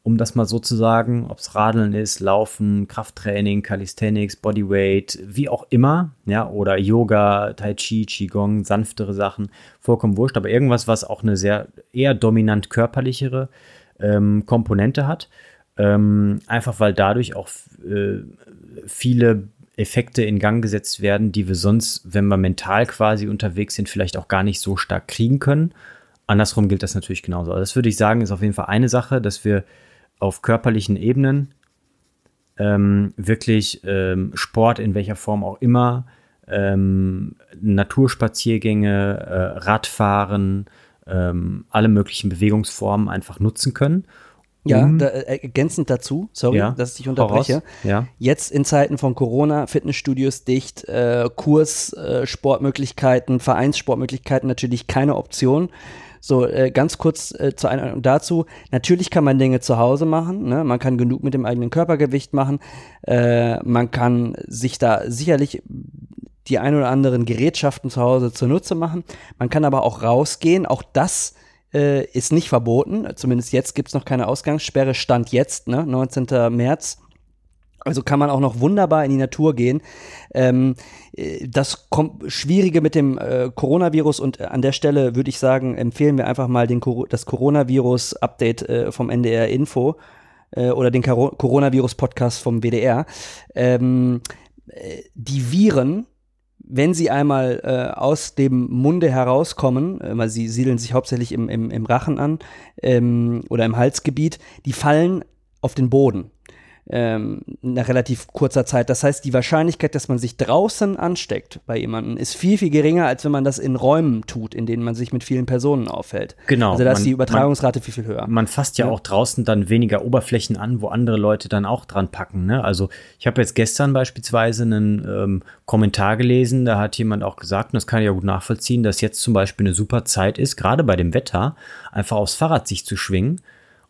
um das mal so zu sagen, ob es Radeln ist, Laufen, Krafttraining, Calisthenics, Bodyweight, wie auch immer, ja, oder Yoga, Tai Chi, Qigong, sanftere Sachen, vollkommen wurscht, aber irgendwas, was auch eine sehr eher dominant körperlichere ähm, Komponente hat, ähm, einfach weil dadurch auch äh, viele Effekte in Gang gesetzt werden, die wir sonst, wenn wir mental quasi unterwegs sind, vielleicht auch gar nicht so stark kriegen können. Andersrum gilt das natürlich genauso. Also das würde ich sagen, ist auf jeden Fall eine Sache, dass wir auf körperlichen Ebenen ähm, wirklich ähm, Sport in welcher Form auch immer, ähm, Naturspaziergänge, äh, Radfahren, ähm, alle möglichen Bewegungsformen einfach nutzen können. Ja, da, äh, ergänzend dazu, sorry, ja, dass ich dich unterbreche. Ja. Jetzt in Zeiten von Corona, Fitnessstudios dicht, äh, Kurs, äh, Sportmöglichkeiten, Vereinssportmöglichkeiten natürlich keine Option. So, äh, ganz kurz äh, zur Einordnung dazu. Natürlich kann man Dinge zu Hause machen. Ne? Man kann genug mit dem eigenen Körpergewicht machen. Äh, man kann sich da sicherlich die ein oder anderen Gerätschaften zu Hause zunutze machen. Man kann aber auch rausgehen. Auch das äh, ist nicht verboten. Zumindest jetzt gibt es noch keine Ausgangssperre. Stand jetzt, ne? 19. März. Also kann man auch noch wunderbar in die Natur gehen. Ähm, äh, das Schwierige mit dem äh, Coronavirus und äh, an der Stelle würde ich sagen, empfehlen wir einfach mal den, das Coronavirus-Update äh, vom NDR Info äh, oder den Coronavirus-Podcast vom WDR. Ähm, äh, die Viren, wenn sie einmal aus dem Munde herauskommen, weil sie siedeln sich hauptsächlich im, im, im Rachen an ähm, oder im Halsgebiet, die fallen auf den Boden ähm, nach relativ kurzer Zeit. Das heißt, die Wahrscheinlichkeit, dass man sich draußen ansteckt bei jemandem, ist viel, viel geringer, als wenn man das in Räumen tut, in denen man sich mit vielen Personen aufhält. Genau. Also da ist die Übertragungsrate man, viel, viel höher. Man fasst ja, ja, auch draußen dann weniger Oberflächen an, wo andere Leute dann auch dran packen. Ne? Also ich habe jetzt gestern beispielsweise einen ähm, Kommentar gelesen, da hat jemand auch gesagt, und das kann ich ja gut nachvollziehen, dass jetzt zum Beispiel eine super Zeit ist, gerade bei dem Wetter, einfach aufs Fahrrad sich zu schwingen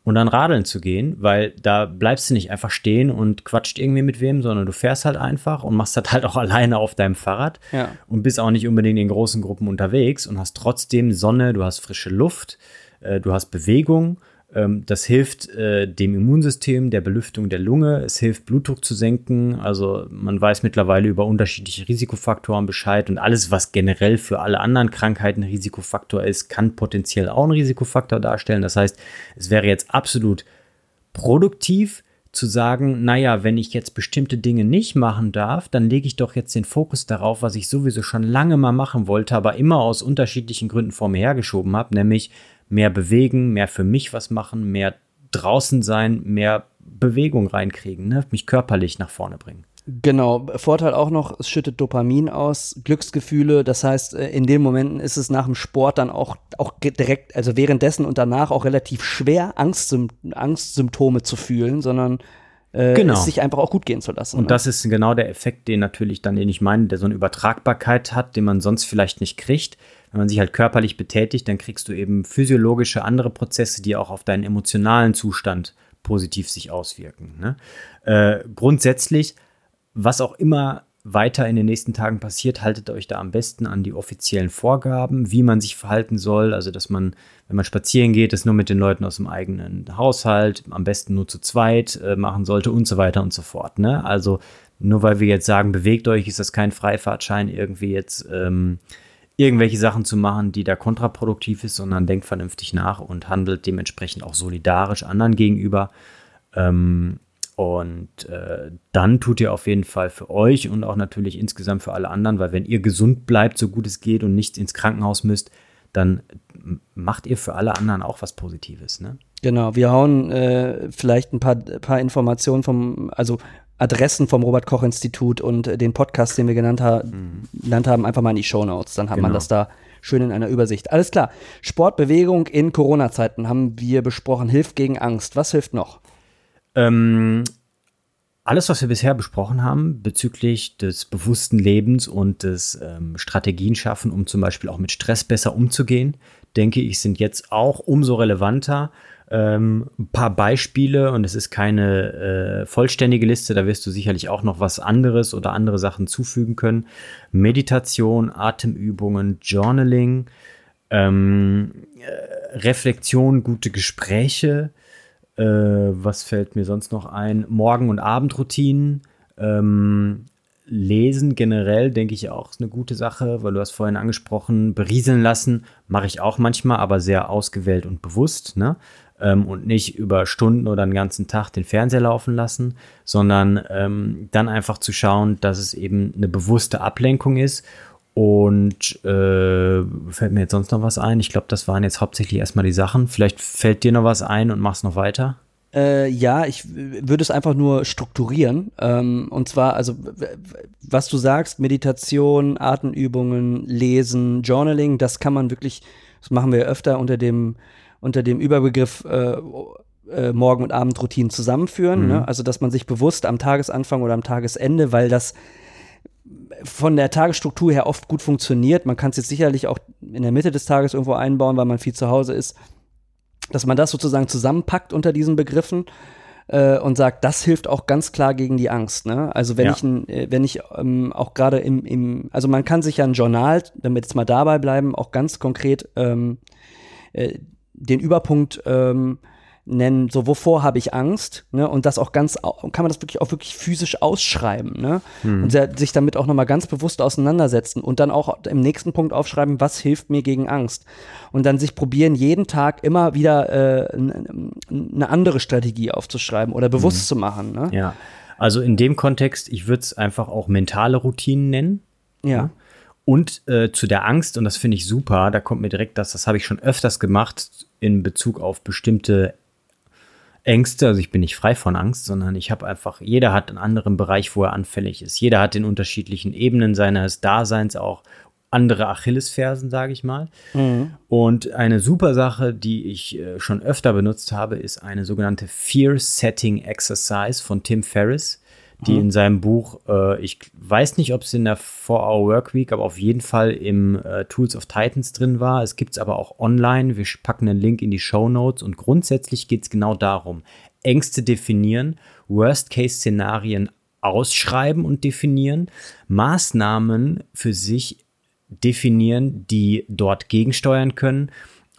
und dann radeln zu gehen, weil da bleibst du nicht einfach stehen und quatscht irgendwie mit wem, sondern du fährst halt einfach und machst das halt auch alleine auf deinem Fahrrad ja. und bist auch nicht unbedingt in großen Gruppen unterwegs und hast trotzdem Sonne, du hast frische Luft, äh, du hast Bewegung das hilft äh, dem Immunsystem, der Belüftung der Lunge. Es hilft, Blutdruck zu senken. Also man weiß mittlerweile über unterschiedliche Risikofaktoren Bescheid und alles, was generell für alle anderen Krankheiten Risikofaktor ist, kann potenziell auch einen Risikofaktor darstellen. Das heißt, es wäre jetzt absolut produktiv, zu sagen, naja, wenn ich jetzt bestimmte Dinge nicht machen darf, dann lege ich doch jetzt den Fokus darauf, was ich sowieso schon lange mal machen wollte, aber immer aus unterschiedlichen Gründen vor mir hergeschoben habe, nämlich mehr bewegen, mehr für mich was machen, mehr draußen sein, mehr Bewegung reinkriegen, ne? mich körperlich nach vorne bringen. Genau, Vorteil auch noch, es schüttet Dopamin aus, Glücksgefühle, das heißt, äh, in den Momenten ist es nach dem Sport dann auch, auch direkt, also währenddessen und danach auch relativ schwer, Angstsym Angstsymptome zu fühlen, sondern äh, genau. es sich einfach auch gut gehen zu lassen. Und ne? das ist genau der Effekt, den natürlich dann, den ich meine, der so eine Übertragbarkeit hat, den man sonst vielleicht nicht kriegt. Wenn man sich halt körperlich betätigt, dann kriegst du eben physiologische andere Prozesse, die auch auf deinen emotionalen Zustand positiv sich auswirken. Ne? Äh, grundsätzlich was auch immer weiter in den nächsten Tagen passiert, haltet euch da am besten an die offiziellen Vorgaben, wie man sich verhalten soll. Also, dass man, wenn man spazieren geht, das nur mit den Leuten aus dem eigenen Haushalt, am besten nur zu zweit äh, machen sollte und so weiter und so fort. Ne? Also, nur weil wir jetzt sagen, bewegt euch, ist das kein Freifahrtschein, irgendwie jetzt ähm, irgendwelche Sachen zu machen, die da kontraproduktiv ist, sondern denkt vernünftig nach und handelt dementsprechend auch solidarisch anderen gegenüber. Ähm, und äh, dann tut ihr auf jeden Fall für euch und auch natürlich insgesamt für alle anderen, weil wenn ihr gesund bleibt, so gut es geht und nicht ins Krankenhaus müsst, dann macht ihr für alle anderen auch was Positives. Ne? Genau, wir hauen äh, vielleicht ein paar, paar Informationen vom, also Adressen vom Robert-Koch-Institut und äh, den Podcast, den wir genannt, ha mhm. genannt, haben, einfach mal in die Show Notes. Dann hat genau. man das da schön in einer Übersicht. Alles klar. Sportbewegung in Corona-Zeiten haben wir besprochen. Hilft gegen Angst. Was hilft noch? Ähm, alles, was wir bisher besprochen haben bezüglich des bewussten Lebens und des ähm, Strategien schaffen, um zum Beispiel auch mit Stress besser umzugehen, denke ich, sind jetzt auch umso relevanter. Ähm, ein paar Beispiele und es ist keine äh, vollständige Liste, da wirst du sicherlich auch noch was anderes oder andere Sachen zufügen können. Meditation, Atemübungen, Journaling, ähm, äh, Reflexion, gute Gespräche, äh, was fällt mir sonst noch ein? Morgen- und Abendroutinen. Ähm, Lesen generell, denke ich auch, ist eine gute Sache, weil du hast vorhin angesprochen, berieseln lassen mache ich auch manchmal, aber sehr ausgewählt und bewusst, ne? Ähm, und nicht über Stunden oder den ganzen Tag den Fernseher laufen lassen, sondern ähm, dann einfach zu schauen, dass es eben eine bewusste Ablenkung ist und äh, fällt mir jetzt sonst noch was ein? Ich glaube, das waren jetzt hauptsächlich erstmal die Sachen. Vielleicht fällt dir noch was ein und machst noch weiter? Äh, ja, ich würde es einfach nur strukturieren. Ähm, und zwar, also, was du sagst, Meditation, Atemübungen, Lesen, Journaling, das kann man wirklich, das machen wir öfter unter dem, unter dem Überbegriff äh, äh, Morgen- und Abendroutinen zusammenführen. Mhm. Ne? Also, dass man sich bewusst am Tagesanfang oder am Tagesende, weil das von der Tagesstruktur her oft gut funktioniert. Man kann es jetzt sicherlich auch in der Mitte des Tages irgendwo einbauen, weil man viel zu Hause ist, dass man das sozusagen zusammenpackt unter diesen Begriffen äh, und sagt, das hilft auch ganz klar gegen die Angst. Ne? Also wenn ja. ich, äh, wenn ich ähm, auch gerade im, im, also man kann sich ja ein Journal, wenn wir jetzt mal dabei bleiben, auch ganz konkret ähm, äh, den Überpunkt ähm, nennen, so wovor habe ich Angst, ne? Und das auch ganz, kann man das wirklich auch wirklich physisch ausschreiben, ne? Hm. Und sich damit auch nochmal ganz bewusst auseinandersetzen und dann auch im nächsten Punkt aufschreiben, was hilft mir gegen Angst. Und dann sich probieren, jeden Tag immer wieder äh, eine andere Strategie aufzuschreiben oder bewusst hm. zu machen. Ne? Ja. Also in dem Kontext, ich würde es einfach auch mentale Routinen nennen. Ja. Und äh, zu der Angst, und das finde ich super, da kommt mir direkt das, das habe ich schon öfters gemacht in Bezug auf bestimmte Ängste, also ich bin nicht frei von Angst, sondern ich habe einfach, jeder hat einen anderen Bereich, wo er anfällig ist. Jeder hat in unterschiedlichen Ebenen seines Daseins auch andere Achillesfersen, sage ich mal. Mhm. Und eine super Sache, die ich äh, schon öfter benutzt habe, ist eine sogenannte Fear Setting Exercise von Tim Ferriss die mhm. in seinem Buch, äh, ich weiß nicht, ob es in der 4-Hour Workweek, aber auf jeden Fall im äh, Tools of Titans drin war. Es gibt es aber auch online. Wir packen einen Link in die Show Notes und grundsätzlich geht es genau darum, Ängste definieren, Worst-Case-Szenarien ausschreiben und definieren, Maßnahmen für sich definieren, die dort gegensteuern können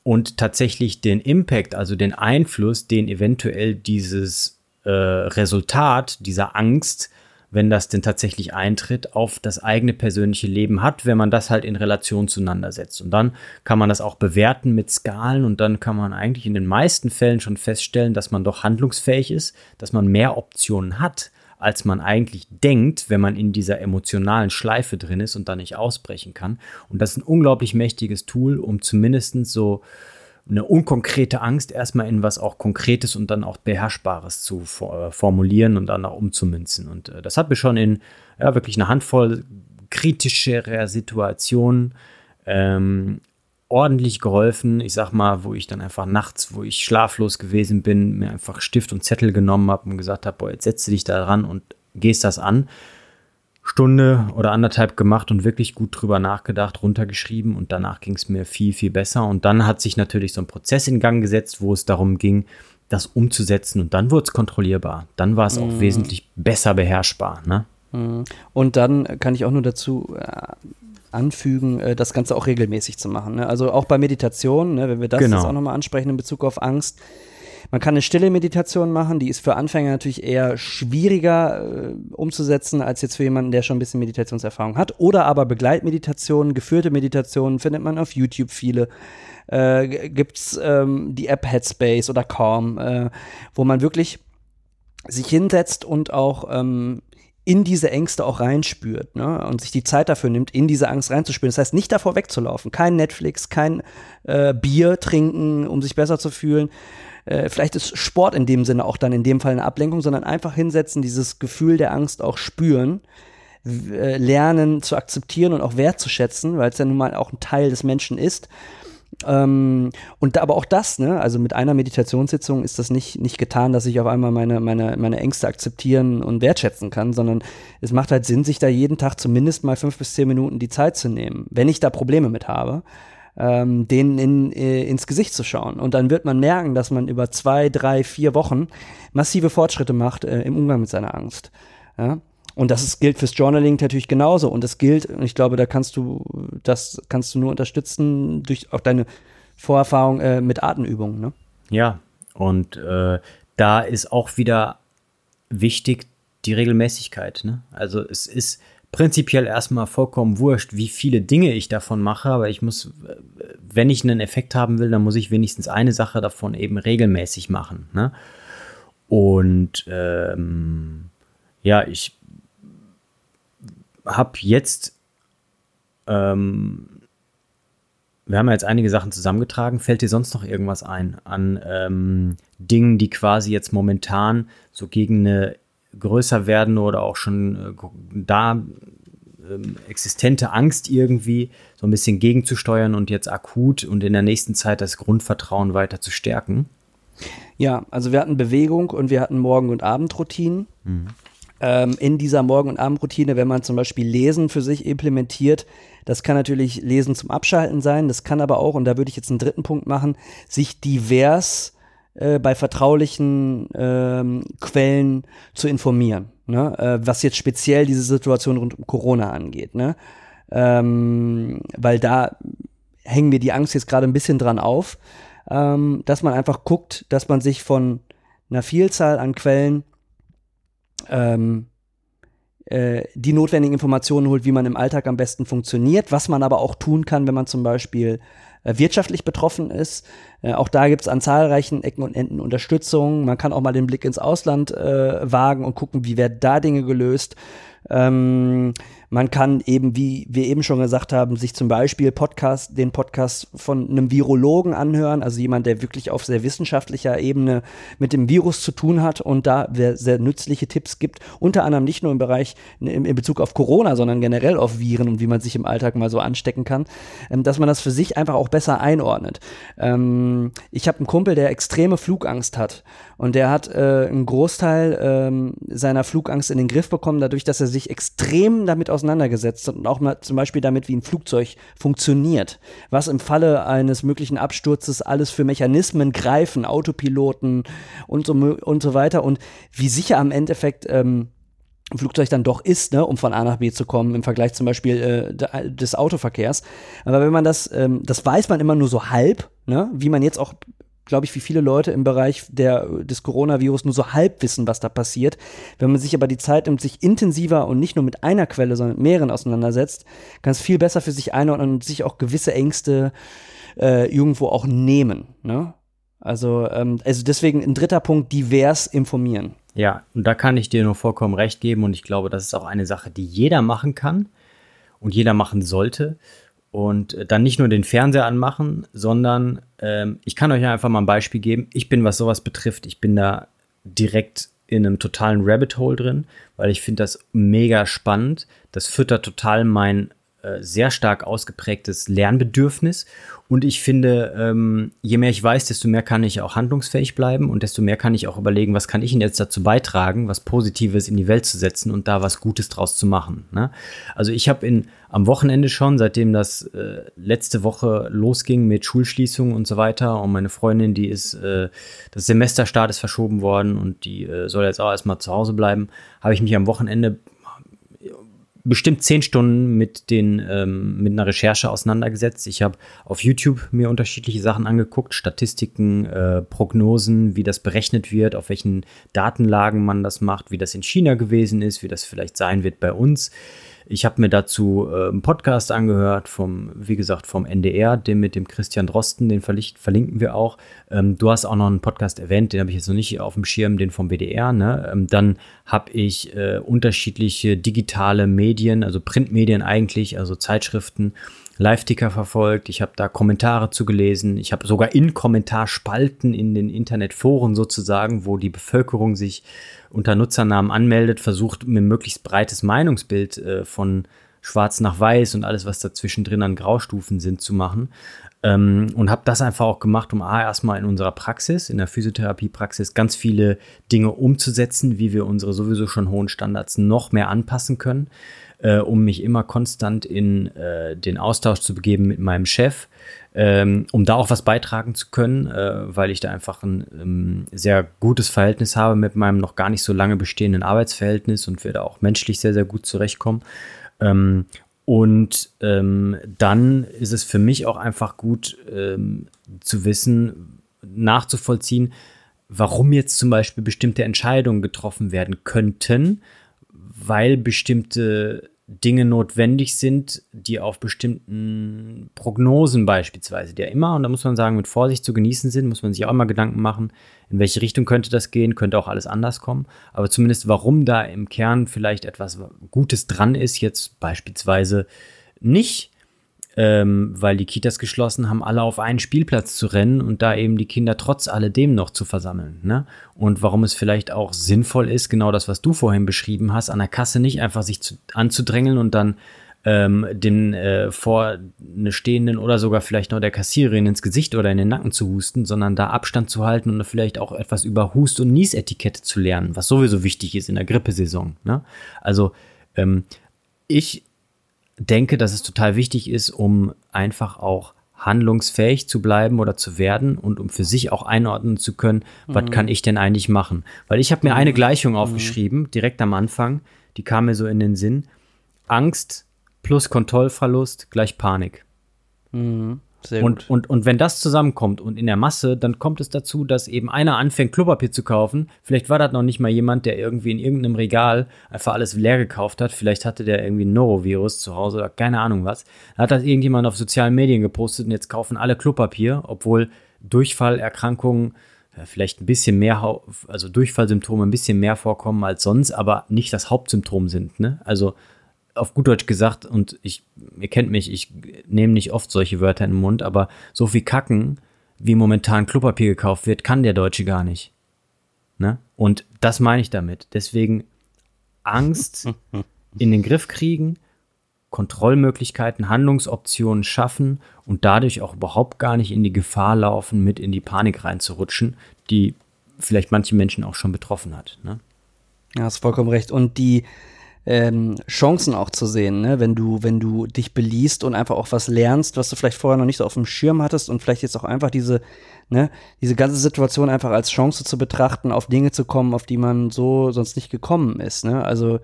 und tatsächlich den Impact, also den Einfluss, den eventuell dieses äh, Resultat dieser Angst, wenn das denn tatsächlich eintritt, auf das eigene persönliche Leben hat, wenn man das halt in Relation zueinander setzt. Und dann kann man das auch bewerten mit Skalen und dann kann man eigentlich in den meisten Fällen schon feststellen, dass man doch handlungsfähig ist, dass man mehr Optionen hat, als man eigentlich denkt, wenn man in dieser emotionalen Schleife drin ist und da nicht ausbrechen kann. Und das ist ein unglaublich mächtiges Tool, um zumindest so eine unkonkrete Angst erstmal in was auch Konkretes und dann auch Beherrschbares zu äh, formulieren und dann auch umzumünzen. Und äh, das hat mir schon in ja, wirklich eine Handvoll kritischerer Situationen ähm, ordentlich geholfen. Ich sag mal, wo ich dann einfach nachts, wo ich schlaflos gewesen bin, mir einfach Stift und Zettel genommen habe und gesagt habe, boah, jetzt setze dich da dran und gehst das an. Stunde oder anderthalb gemacht und wirklich gut drüber nachgedacht, runtergeschrieben und danach ging es mir viel, viel besser. Und dann hat sich natürlich so ein Prozess in Gang gesetzt, wo es darum ging, das umzusetzen und dann wurde es kontrollierbar. Dann war es auch mm. wesentlich besser beherrschbar. Ne? Mhm. Und dann kann ich auch nur dazu äh, anfügen, äh, das Ganze auch regelmäßig zu machen. Ne? Also auch bei Meditation, ne, wenn wir das genau. jetzt auch nochmal ansprechen in Bezug auf Angst, man kann eine stille Meditation machen, die ist für Anfänger natürlich eher schwieriger äh, umzusetzen als jetzt für jemanden, der schon ein bisschen Meditationserfahrung hat. Oder aber Begleitmeditationen, geführte Meditationen findet man auf YouTube viele. Äh, Gibt es ähm, die App Headspace oder Calm, äh, wo man wirklich sich hinsetzt und auch ähm, in diese Ängste auch reinspürt ne? und sich die Zeit dafür nimmt, in diese Angst reinzuspüren. Das heißt, nicht davor wegzulaufen. Kein Netflix, kein äh, Bier trinken, um sich besser zu fühlen, äh, vielleicht ist Sport in dem Sinne auch dann in dem Fall eine Ablenkung, sondern einfach hinsetzen, dieses Gefühl der Angst auch spüren, äh, lernen zu akzeptieren und auch wertzuschätzen, weil es ja nun mal auch ein Teil des Menschen ist. Ähm, und aber auch das, ne, also mit einer Meditationssitzung ist das nicht, nicht getan, dass ich auf einmal meine, meine, meine Ängste akzeptieren und wertschätzen kann, sondern es macht halt Sinn, sich da jeden Tag zumindest mal fünf bis zehn Minuten die Zeit zu nehmen, wenn ich da Probleme mit habe ähm, denen in, äh, ins Gesicht zu schauen. Und dann wird man merken, dass man über zwei, drei, vier Wochen massive Fortschritte macht äh, im Umgang mit seiner Angst. Ja? Und das ist, gilt fürs Journaling natürlich genauso. Und das gilt, und ich glaube, da kannst du, das kannst du nur unterstützen durch auch deine Vorerfahrung äh, mit Atemübungen. Ne? Ja, und äh, da ist auch wieder wichtig die Regelmäßigkeit. Ne? Also es ist prinzipiell erstmal vollkommen wurscht, wie viele Dinge ich davon mache, aber ich muss, wenn ich einen Effekt haben will, dann muss ich wenigstens eine Sache davon eben regelmäßig machen. Ne? Und ähm, ja, ich habe jetzt, ähm, wir haben ja jetzt einige Sachen zusammengetragen. Fällt dir sonst noch irgendwas ein an ähm, Dingen, die quasi jetzt momentan so gegen eine größer werden oder auch schon äh, da ähm, existente Angst irgendwie so ein bisschen gegenzusteuern und jetzt akut und in der nächsten Zeit das Grundvertrauen weiter zu stärken? Ja, also wir hatten Bewegung und wir hatten Morgen- und Abendroutinen. Mhm. Ähm, in dieser Morgen- und Abendroutine, wenn man zum Beispiel Lesen für sich implementiert, das kann natürlich Lesen zum Abschalten sein, das kann aber auch, und da würde ich jetzt einen dritten Punkt machen, sich divers äh, bei vertraulichen ähm, Quellen zu informieren, ne? äh, was jetzt speziell diese Situation rund um Corona angeht. Ne? Ähm, weil da hängen mir die Angst jetzt gerade ein bisschen dran auf, ähm, dass man einfach guckt, dass man sich von einer Vielzahl an Quellen ähm, äh, die notwendigen Informationen holt, wie man im Alltag am besten funktioniert, was man aber auch tun kann, wenn man zum Beispiel wirtschaftlich betroffen ist. Äh, auch da gibt es an zahlreichen Ecken und Enden Unterstützung. Man kann auch mal den Blick ins Ausland äh, wagen und gucken, wie werden da Dinge gelöst. Ähm, man kann eben, wie wir eben schon gesagt haben, sich zum Beispiel Podcast, den Podcast von einem Virologen anhören, also jemand, der wirklich auf sehr wissenschaftlicher Ebene mit dem Virus zu tun hat und da sehr nützliche Tipps gibt, unter anderem nicht nur im Bereich in, in Bezug auf Corona, sondern generell auf Viren und wie man sich im Alltag mal so anstecken kann, ähm, dass man das für sich einfach auch besser einordnet. Ähm, ich habe einen Kumpel, der extreme Flugangst hat und der hat äh, einen Großteil ähm, seiner Flugangst in den Griff bekommen, dadurch, dass er sich extrem damit auseinandergesetzt und auch mal zum Beispiel damit, wie ein Flugzeug funktioniert. Was im Falle eines möglichen Absturzes alles für Mechanismen greifen, Autopiloten und so, und so weiter und wie sicher am Endeffekt ähm, ein Flugzeug dann doch ist, ne, um von A nach B zu kommen, im Vergleich zum Beispiel äh, des Autoverkehrs. Aber wenn man das, ähm, das weiß man immer nur so halb, ne, wie man jetzt auch glaube ich, wie viele Leute im Bereich der, des Coronavirus nur so halb wissen, was da passiert. Wenn man sich aber die Zeit nimmt, sich intensiver und nicht nur mit einer Quelle, sondern mit mehreren auseinandersetzt, kann es viel besser für sich einordnen und sich auch gewisse Ängste äh, irgendwo auch nehmen. Ne? Also, ähm, also deswegen ein dritter Punkt, divers informieren. Ja, und da kann ich dir nur vollkommen recht geben und ich glaube, das ist auch eine Sache, die jeder machen kann und jeder machen sollte. Und dann nicht nur den Fernseher anmachen, sondern ähm, ich kann euch einfach mal ein Beispiel geben. Ich bin, was sowas betrifft, ich bin da direkt in einem totalen Rabbit Hole drin, weil ich finde das mega spannend. Das füttert total mein äh, sehr stark ausgeprägtes Lernbedürfnis. Und ich finde, ähm, je mehr ich weiß, desto mehr kann ich auch handlungsfähig bleiben und desto mehr kann ich auch überlegen, was kann ich denn jetzt dazu beitragen, was Positives in die Welt zu setzen und da was Gutes draus zu machen. Ne? Also ich habe am Wochenende schon, seitdem das äh, letzte Woche losging mit Schulschließungen und so weiter, und meine Freundin, die ist, äh, das Semesterstart ist verschoben worden und die äh, soll jetzt auch erstmal zu Hause bleiben, habe ich mich am Wochenende bestimmt zehn Stunden mit den ähm, mit einer Recherche auseinandergesetzt. Ich habe auf YouTube mir unterschiedliche Sachen angeguckt, Statistiken, äh, Prognosen, wie das berechnet wird, auf welchen Datenlagen man das macht, wie das in China gewesen ist, wie das vielleicht sein wird bei uns. Ich habe mir dazu äh, einen Podcast angehört vom, wie gesagt, vom NDR, dem mit dem Christian Drosten, den verlinken wir auch. Ähm, du hast auch noch einen Podcast erwähnt, den habe ich jetzt noch nicht auf dem Schirm, den vom WDR. Ne? Ähm, dann habe ich äh, unterschiedliche digitale Medien, also Printmedien eigentlich, also Zeitschriften, Live-Ticker verfolgt, ich habe da Kommentare zugelesen, ich habe sogar in Kommentarspalten in den Internetforen sozusagen, wo die Bevölkerung sich unter Nutzernamen anmeldet, versucht mir möglichst breites Meinungsbild äh, von Schwarz nach Weiß und alles, was dazwischen drin an Graustufen sind, zu machen. Ähm, und habe das einfach auch gemacht, um A, erstmal in unserer Praxis, in der Physiotherapie-Praxis, ganz viele Dinge umzusetzen, wie wir unsere sowieso schon hohen Standards noch mehr anpassen können äh, um mich immer konstant in äh, den Austausch zu begeben mit meinem Chef, ähm, um da auch was beitragen zu können, äh, weil ich da einfach ein ähm, sehr gutes Verhältnis habe mit meinem noch gar nicht so lange bestehenden Arbeitsverhältnis und wir da auch menschlich sehr, sehr gut zurechtkommen. Ähm, und ähm, dann ist es für mich auch einfach gut ähm, zu wissen, nachzuvollziehen, warum jetzt zum Beispiel bestimmte Entscheidungen getroffen werden könnten, weil bestimmte Dinge notwendig sind, die auf bestimmten Prognosen beispielsweise, die ja immer, und da muss man sagen, mit Vorsicht zu genießen sind, muss man sich auch immer Gedanken machen, in welche Richtung könnte das gehen, könnte auch alles anders kommen, aber zumindest warum da im Kern vielleicht etwas Gutes dran ist, jetzt beispielsweise nicht ähm, weil die Kitas geschlossen haben, alle auf einen Spielplatz zu rennen und da eben die Kinder trotz alledem noch zu versammeln. Ne? Und warum es vielleicht auch sinnvoll ist, genau das, was du vorhin beschrieben hast, an der Kasse nicht einfach sich zu, anzudrängeln und dann ähm, den äh, vor eine stehenden oder sogar vielleicht noch der Kassiererin ins Gesicht oder in den Nacken zu husten, sondern da Abstand zu halten und vielleicht auch etwas über Hust- und Niesetikette zu lernen, was sowieso wichtig ist in der Grippesaison. Ne? Also ähm, ich denke, dass es total wichtig ist, um einfach auch handlungsfähig zu bleiben oder zu werden und um für sich auch einordnen zu können, mhm. was kann ich denn eigentlich machen? Weil ich habe mir eine mhm. Gleichung mhm. aufgeschrieben, direkt am Anfang, die kam mir so in den Sinn. Angst plus Kontrollverlust gleich Panik. Mhm. Sehr und, gut. Und, und wenn das zusammenkommt und in der Masse, dann kommt es dazu, dass eben einer anfängt, Klopapier zu kaufen. Vielleicht war das noch nicht mal jemand, der irgendwie in irgendeinem Regal einfach alles leer gekauft hat. Vielleicht hatte der irgendwie ein Norovirus zu Hause oder keine Ahnung was. Dann hat das irgendjemand auf sozialen Medien gepostet und jetzt kaufen alle Klopapier, obwohl Durchfallerkrankungen vielleicht ein bisschen mehr, also Durchfallsymptome ein bisschen mehr vorkommen als sonst, aber nicht das Hauptsymptom sind. Ne? Also auf gut Deutsch gesagt, und ich, ihr kennt mich, ich nehme nicht oft solche Wörter in den Mund, aber so viel Kacken, wie momentan Klopapier gekauft wird, kann der Deutsche gar nicht. Ne? Und das meine ich damit. Deswegen Angst in den Griff kriegen, Kontrollmöglichkeiten, Handlungsoptionen schaffen und dadurch auch überhaupt gar nicht in die Gefahr laufen, mit in die Panik reinzurutschen, die vielleicht manche Menschen auch schon betroffen hat. Ne? Ja, hast vollkommen recht. Und die, ähm, Chancen auch zu sehen, ne? wenn du, wenn du dich beliest und einfach auch was lernst, was du vielleicht vorher noch nicht so auf dem Schirm hattest und vielleicht jetzt auch einfach diese, ne, diese ganze Situation einfach als Chance zu betrachten, auf Dinge zu kommen, auf die man so sonst nicht gekommen ist. Ne? Also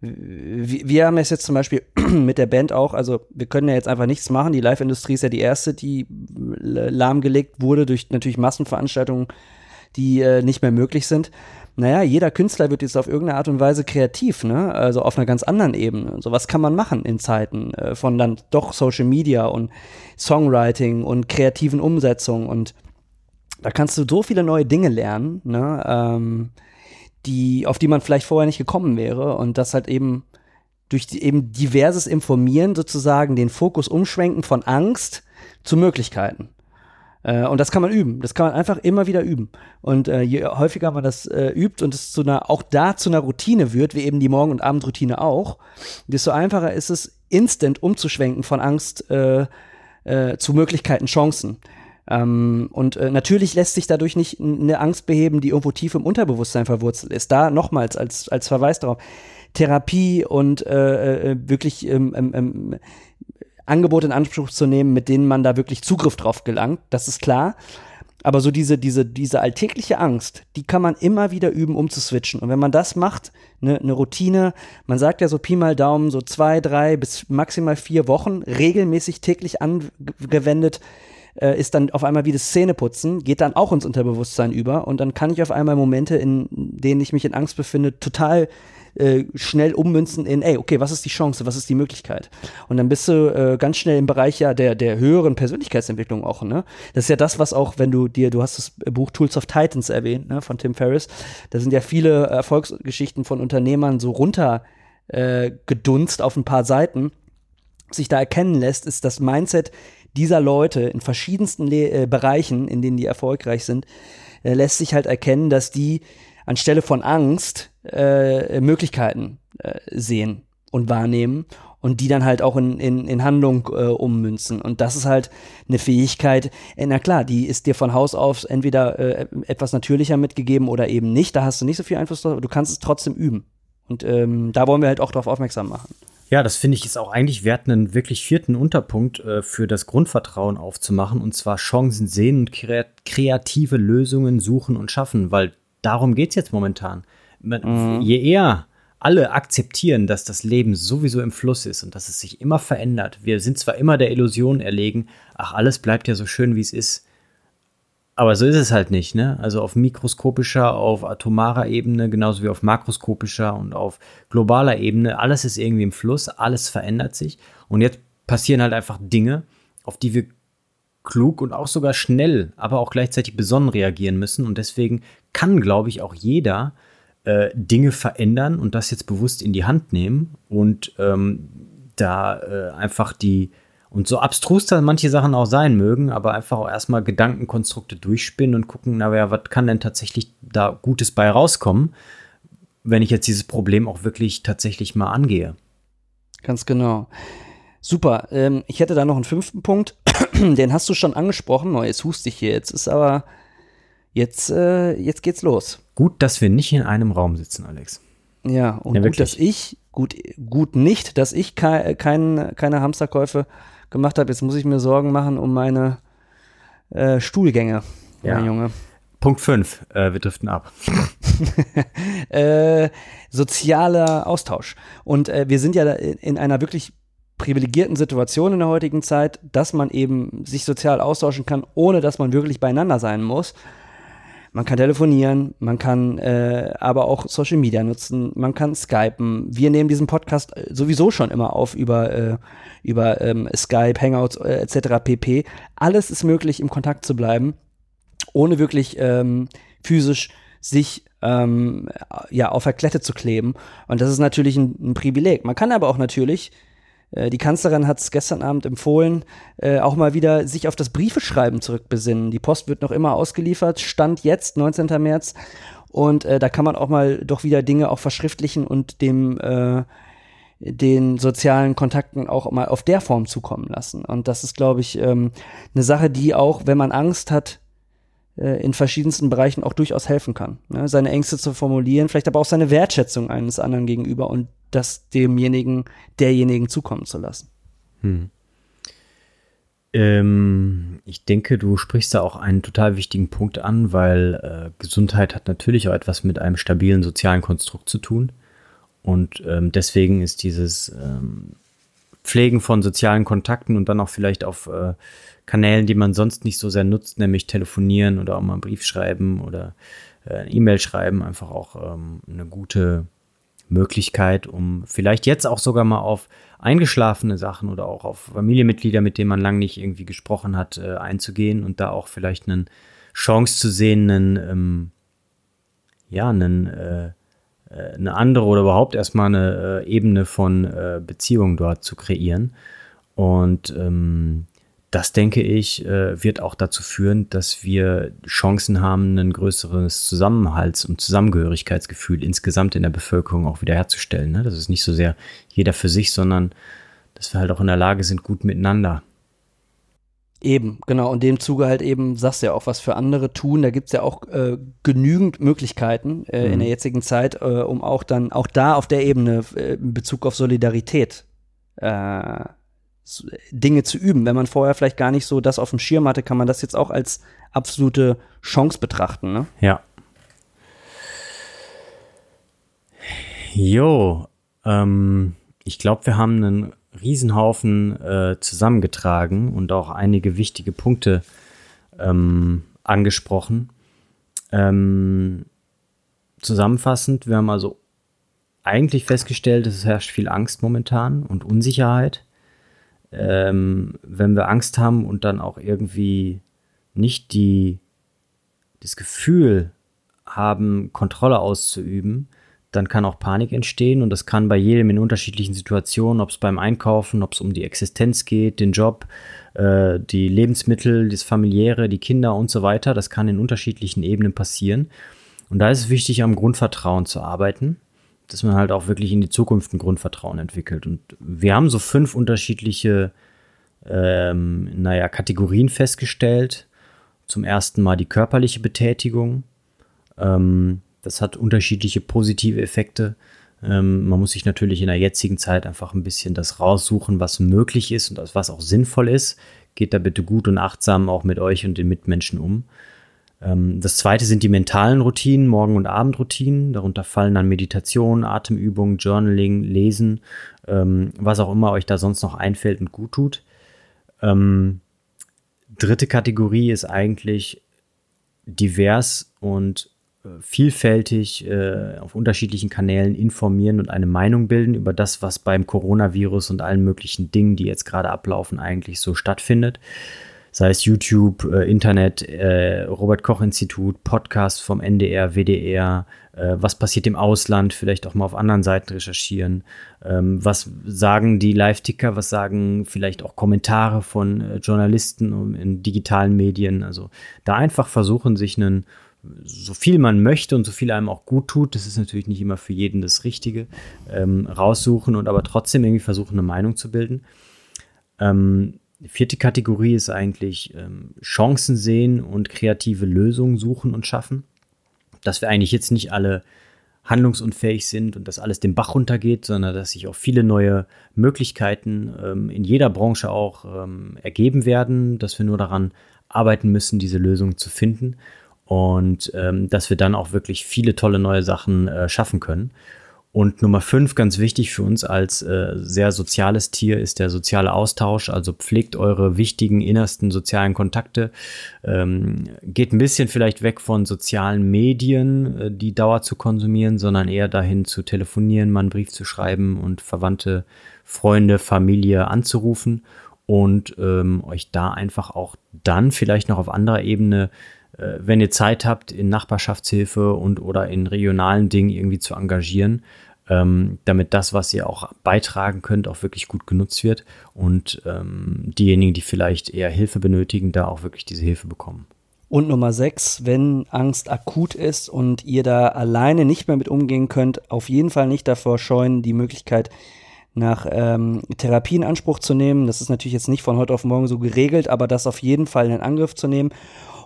wir, haben es jetzt zum Beispiel mit der Band auch, also wir können ja jetzt einfach nichts machen. Die Live-Industrie ist ja die erste, die lahmgelegt wurde durch natürlich Massenveranstaltungen, die äh, nicht mehr möglich sind naja, jeder Künstler wird jetzt auf irgendeine Art und Weise kreativ, ne? Also auf einer ganz anderen Ebene. So was kann man machen in Zeiten äh, von dann doch Social Media und Songwriting und kreativen Umsetzungen und da kannst du so viele neue Dinge lernen, ne? Ähm, die, auf die man vielleicht vorher nicht gekommen wäre und das halt eben durch die, eben diverses Informieren sozusagen den Fokus umschwenken von Angst zu Möglichkeiten. Äh, und das kann man üben. Das kann man einfach immer wieder üben. Und äh, je häufiger man das äh, übt und es zu einer, auch da zu einer Routine wird, wie eben die Morgen- und Abendroutine auch, desto einfacher ist es, instant umzuschwenken von Angst äh, äh, zu Möglichkeiten, Chancen. Ähm, und äh, natürlich lässt sich dadurch nicht eine Angst beheben, die irgendwo tief im Unterbewusstsein verwurzelt ist. Da nochmals als, als Verweis darauf. Therapie und wirklich ähm, ähm, ähm Angebote in Anspruch zu nehmen, mit denen man da wirklich Zugriff drauf gelangt, das ist klar. Aber so diese, diese, diese alltägliche Angst, die kann man immer wieder üben, um zu switchen. Und wenn man das macht, eine ne Routine, man sagt ja so Pi mal Daumen, so zwei, drei bis maximal vier Wochen, regelmäßig täglich angewendet, äh, ist dann auf einmal wie das Zähneputzen, geht dann auch ins Unterbewusstsein über. Und dann kann ich auf einmal Momente, in denen ich mich in Angst befinde, total äh, schnell ummünzen in, ey, okay, was ist die Chance, was ist die Möglichkeit? Und dann bist du äh, ganz schnell im Bereich ja der, der höheren Persönlichkeitsentwicklung auch, ne? Das ist ja das, was auch, wenn du dir, du hast das Buch Tools of Titans erwähnt, ne, von Tim Ferriss, da sind ja viele Erfolgsgeschichten von Unternehmern so runter äh, gedunst auf ein paar Seiten, sich da erkennen lässt, ist das Mindset dieser Leute in verschiedensten Le äh, Bereichen, in denen die erfolgreich sind, äh, lässt sich halt erkennen, dass die anstelle von Angst äh, Möglichkeiten äh, sehen und wahrnehmen und die dann halt auch in, in, in Handlung äh, ummünzen. Und das ist halt eine Fähigkeit, äh, na klar, die ist dir von Haus aus entweder äh, etwas natürlicher mitgegeben oder eben nicht. Da hast du nicht so viel Einfluss drauf, aber du kannst es trotzdem üben. Und ähm, da wollen wir halt auch darauf aufmerksam machen. Ja, das finde ich ist auch eigentlich wert, einen wirklich vierten Unterpunkt äh, für das Grundvertrauen aufzumachen, und zwar Chancen sehen und kreative Lösungen suchen und schaffen, weil darum geht es jetzt momentan. Mhm. Je eher alle akzeptieren, dass das Leben sowieso im Fluss ist und dass es sich immer verändert. Wir sind zwar immer der Illusion erlegen, ach, alles bleibt ja so schön, wie es ist. Aber so ist es halt nicht, ne? Also auf mikroskopischer, auf atomarer Ebene, genauso wie auf makroskopischer und auf globaler Ebene, alles ist irgendwie im Fluss, alles verändert sich. Und jetzt passieren halt einfach Dinge, auf die wir klug und auch sogar schnell, aber auch gleichzeitig besonnen reagieren müssen. Und deswegen kann, glaube ich, auch jeder äh, Dinge verändern und das jetzt bewusst in die Hand nehmen und ähm, da äh, einfach die, und so abstrus da manche Sachen auch sein mögen, aber einfach auch erstmal Gedankenkonstrukte durchspinnen und gucken, naja, was kann denn tatsächlich da Gutes bei rauskommen, wenn ich jetzt dieses Problem auch wirklich tatsächlich mal angehe. Ganz genau. Super. Ähm, ich hätte da noch einen fünften Punkt. Den hast du schon angesprochen. Oh, jetzt hust ich hier. Jetzt ist aber Jetzt, äh, jetzt geht's los. Gut, dass wir nicht in einem Raum sitzen, Alex. Ja, und ja, gut, dass ich, gut, gut nicht, dass ich ke kein, keine Hamsterkäufe gemacht habe. Jetzt muss ich mir Sorgen machen um meine äh, Stuhlgänge, ja. mein Junge. Punkt 5, äh, wir driften ab. äh, sozialer Austausch. Und äh, wir sind ja in einer wirklich privilegierten Situation in der heutigen Zeit, dass man eben sich sozial austauschen kann, ohne dass man wirklich beieinander sein muss. Man kann telefonieren, man kann äh, aber auch Social Media nutzen, man kann skypen. Wir nehmen diesen Podcast äh, sowieso schon immer auf über, äh, über ähm, Skype, Hangouts äh, etc. pp. Alles ist möglich, im Kontakt zu bleiben, ohne wirklich ähm, physisch sich ähm, ja, auf der Klette zu kleben. Und das ist natürlich ein, ein Privileg. Man kann aber auch natürlich die Kanzlerin hat es gestern Abend empfohlen, äh, auch mal wieder sich auf das Briefeschreiben zurückbesinnen. Die Post wird noch immer ausgeliefert, Stand jetzt, 19. März. Und äh, da kann man auch mal doch wieder Dinge auch verschriftlichen und dem äh, den sozialen Kontakten auch mal auf der Form zukommen lassen. Und das ist, glaube ich, ähm, eine Sache, die auch, wenn man Angst hat, äh, in verschiedensten Bereichen auch durchaus helfen kann. Ne? Seine Ängste zu formulieren, vielleicht aber auch seine Wertschätzung eines anderen gegenüber und das demjenigen, derjenigen zukommen zu lassen. Hm. Ähm, ich denke, du sprichst da auch einen total wichtigen Punkt an, weil äh, Gesundheit hat natürlich auch etwas mit einem stabilen sozialen Konstrukt zu tun. Und ähm, deswegen ist dieses ähm, Pflegen von sozialen Kontakten und dann auch vielleicht auf äh, Kanälen, die man sonst nicht so sehr nutzt, nämlich telefonieren oder auch mal einen Brief schreiben oder äh, E-Mail schreiben, einfach auch ähm, eine gute Möglichkeit, um vielleicht jetzt auch sogar mal auf eingeschlafene Sachen oder auch auf Familienmitglieder, mit denen man lange nicht irgendwie gesprochen hat, äh, einzugehen und da auch vielleicht eine Chance zu sehen, einen, ähm, ja, einen, äh, äh, eine andere oder überhaupt erstmal eine äh, Ebene von äh, Beziehung dort zu kreieren. Und ähm, das, denke ich, äh, wird auch dazu führen, dass wir Chancen haben, ein größeres Zusammenhalts- und Zusammengehörigkeitsgefühl insgesamt in der Bevölkerung auch wiederherzustellen. Ne? Das ist nicht so sehr jeder für sich, sondern dass wir halt auch in der Lage sind, gut miteinander Eben, genau. Und dem Zuge halt eben, sagst du ja auch, was für andere tun. Da gibt's ja auch äh, genügend Möglichkeiten äh, mhm. in der jetzigen Zeit, äh, um auch dann, auch da auf der Ebene äh, in Bezug auf Solidarität äh, Dinge zu üben. Wenn man vorher vielleicht gar nicht so das auf dem Schirm hatte, kann man das jetzt auch als absolute Chance betrachten. Ne? Ja. Jo, ähm, ich glaube, wir haben einen Riesenhaufen äh, zusammengetragen und auch einige wichtige Punkte ähm, angesprochen. Ähm, zusammenfassend, wir haben also eigentlich festgestellt, es herrscht viel Angst momentan und Unsicherheit. Ähm, wenn wir Angst haben und dann auch irgendwie nicht die, das Gefühl haben, Kontrolle auszuüben, dann kann auch Panik entstehen und das kann bei jedem in unterschiedlichen Situationen, ob es beim Einkaufen, ob es um die Existenz geht, den Job, äh, die Lebensmittel, das familiäre, die Kinder und so weiter, das kann in unterschiedlichen Ebenen passieren. Und da ist es wichtig, am Grundvertrauen zu arbeiten, dass man halt auch wirklich in die Zukunft ein Grundvertrauen entwickelt. Und wir haben so fünf unterschiedliche, ähm, naja, Kategorien festgestellt. Zum ersten Mal die körperliche Betätigung. Ähm, das hat unterschiedliche positive Effekte. Ähm, man muss sich natürlich in der jetzigen Zeit einfach ein bisschen das raussuchen, was möglich ist und was auch sinnvoll ist. Geht da bitte gut und achtsam auch mit euch und den Mitmenschen um. Ähm, das zweite sind die mentalen Routinen, Morgen- und Abendroutinen. Darunter fallen dann Meditation, Atemübungen, Journaling, Lesen, ähm, was auch immer euch da sonst noch einfällt und gut tut. Ähm, dritte Kategorie ist eigentlich divers und vielfältig äh, auf unterschiedlichen Kanälen informieren und eine Meinung bilden über das, was beim Coronavirus und allen möglichen Dingen, die jetzt gerade ablaufen, eigentlich so stattfindet. Sei es YouTube, äh, Internet, äh, Robert Koch Institut, Podcast vom NDR, WDR, äh, was passiert im Ausland, vielleicht auch mal auf anderen Seiten recherchieren. Ähm, was sagen die Live-Ticker, was sagen vielleicht auch Kommentare von äh, Journalisten in digitalen Medien. Also da einfach versuchen, sich einen so viel man möchte und so viel einem auch gut tut, das ist natürlich nicht immer für jeden das Richtige, ähm, raussuchen und aber trotzdem irgendwie versuchen, eine Meinung zu bilden. Ähm, vierte Kategorie ist eigentlich ähm, Chancen sehen und kreative Lösungen suchen und schaffen. Dass wir eigentlich jetzt nicht alle handlungsunfähig sind und dass alles den Bach runtergeht, sondern dass sich auch viele neue Möglichkeiten ähm, in jeder Branche auch ähm, ergeben werden, dass wir nur daran arbeiten müssen, diese Lösungen zu finden und ähm, dass wir dann auch wirklich viele tolle neue Sachen äh, schaffen können. Und Nummer fünf, ganz wichtig für uns als äh, sehr soziales Tier, ist der soziale Austausch. Also pflegt eure wichtigen innersten sozialen Kontakte. Ähm, geht ein bisschen vielleicht weg von sozialen Medien, äh, die Dauer zu konsumieren, sondern eher dahin zu telefonieren, mal einen Brief zu schreiben und Verwandte, Freunde, Familie anzurufen und ähm, euch da einfach auch dann vielleicht noch auf anderer Ebene wenn ihr Zeit habt, in Nachbarschaftshilfe und oder in regionalen Dingen irgendwie zu engagieren, ähm, damit das, was ihr auch beitragen könnt, auch wirklich gut genutzt wird und ähm, diejenigen, die vielleicht eher Hilfe benötigen, da auch wirklich diese Hilfe bekommen. Und Nummer sechs, wenn Angst akut ist und ihr da alleine nicht mehr mit umgehen könnt, auf jeden Fall nicht davor scheuen, die Möglichkeit nach ähm, Therapie in Anspruch zu nehmen. Das ist natürlich jetzt nicht von heute auf morgen so geregelt, aber das auf jeden Fall in Angriff zu nehmen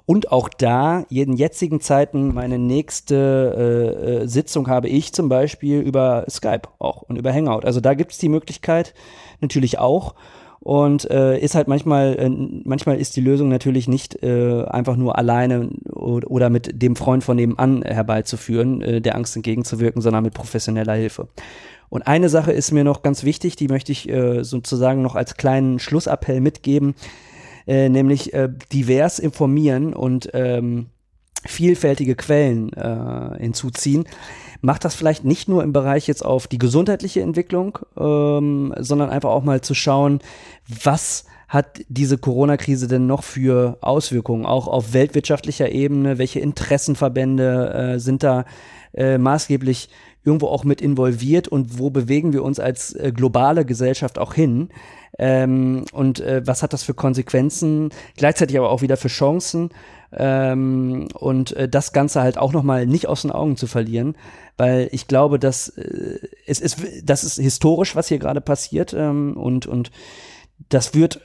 und auch da, in jetzigen Zeiten, meine nächste äh, äh, Sitzung habe ich zum Beispiel über Skype auch und über Hangout. Also da gibt es die Möglichkeit natürlich auch. Und äh, ist halt manchmal, äh, manchmal ist die Lösung natürlich nicht äh, einfach nur alleine oder, mit dem Freund von nebenan herbeizuführen, äh, der Angst entgegenzuwirken, sondern mit professioneller Hilfe. Und eine Sache ist mir noch ganz wichtig, die möchte ich äh, sozusagen noch als kleinen Schlussappell mitgeben. Äh, nämlich äh, divers informieren und ähm, vielfältige Quellen äh, hinzuziehen, macht das vielleicht nicht nur im Bereich jetzt auf die gesundheitliche Entwicklung, ähm, sondern einfach auch mal zu schauen, was hat diese Corona-Krise denn noch für Auswirkungen, auch auf weltwirtschaftlicher Ebene, welche Interessenverbände äh, sind da äh, maßgeblich irgendwo auch mit involviert? Und wo bewegen wir uns als äh, globale Gesellschaft auch hin? Ähm, und äh, was hat das für Konsequenzen? Gleichzeitig aber auch wieder für Chancen. Ähm, und äh, das Ganze halt auch nochmal nicht aus den Augen zu verlieren, weil ich glaube, dass äh, es ist, das ist historisch, was hier gerade passiert ähm, und, und das wird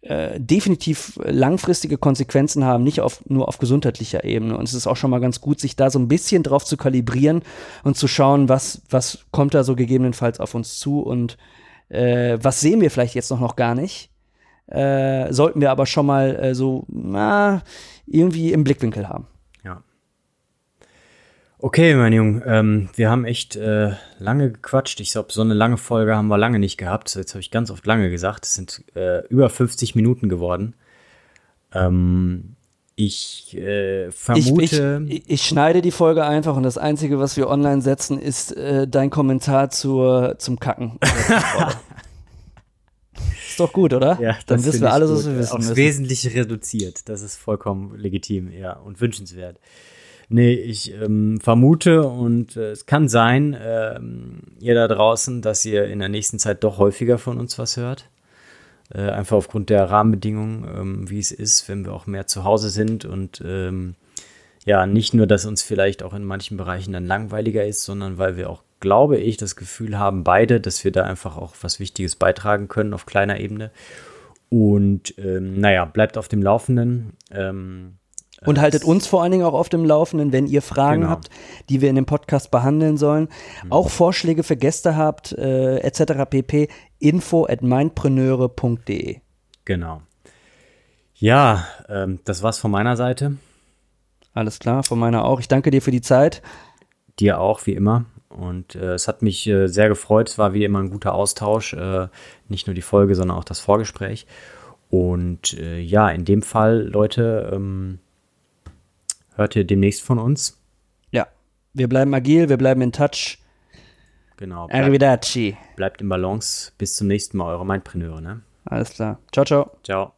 äh, definitiv langfristige Konsequenzen haben, nicht auf, nur auf gesundheitlicher Ebene. Und es ist auch schon mal ganz gut, sich da so ein bisschen drauf zu kalibrieren und zu schauen, was, was kommt da so gegebenenfalls auf uns zu und äh, was sehen wir vielleicht jetzt noch, noch gar nicht. Äh, sollten wir aber schon mal äh, so na, irgendwie im Blickwinkel haben. Ja. Okay, mein Junge, ähm, wir haben echt äh, lange gequatscht. Ich glaube, so eine lange Folge haben wir lange nicht gehabt. Jetzt habe ich ganz oft lange gesagt. Es sind äh, über 50 Minuten geworden. Ähm, ich äh, vermute. Ich, ich, ich, schneide die Folge einfach und das Einzige, was wir online setzen, ist äh, dein Kommentar zur, zum Kacken. ist doch gut, oder? Ja, dann wissen wir alles, was wir wissen. Aufs müssen. Wesentliche reduziert. Das ist vollkommen legitim, ja, und wünschenswert. Nee, ich ähm, vermute und äh, es kann sein, äh, ihr da draußen, dass ihr in der nächsten Zeit doch häufiger von uns was hört. Äh, einfach aufgrund der Rahmenbedingungen, ähm, wie es ist, wenn wir auch mehr zu Hause sind und ähm, ja, nicht nur, dass uns vielleicht auch in manchen Bereichen dann langweiliger ist, sondern weil wir auch, glaube ich, das Gefühl haben, beide, dass wir da einfach auch was Wichtiges beitragen können auf kleiner Ebene. Und ähm, naja, bleibt auf dem Laufenden. Ähm, und haltet uns vor allen Dingen auch auf dem Laufenden, wenn ihr Fragen genau. habt, die wir in dem Podcast behandeln sollen. Mhm. Auch Vorschläge für Gäste habt, äh, etc. pp. Info at mindpreneure.de. Genau. Ja, ähm, das war's von meiner Seite. Alles klar, von meiner auch. Ich danke dir für die Zeit. Dir auch, wie immer. Und äh, es hat mich äh, sehr gefreut. Es war wie immer ein guter Austausch. Äh, nicht nur die Folge, sondern auch das Vorgespräch. Und äh, ja, in dem Fall, Leute, ähm, hört ihr demnächst von uns. Ja, wir bleiben agil, wir bleiben in Touch. Genau. Bleibt, Arrivederci. Bleibt im Balance. Bis zum nächsten Mal, eure Mindpreneure, ne? Alles klar. Ciao, ciao. Ciao.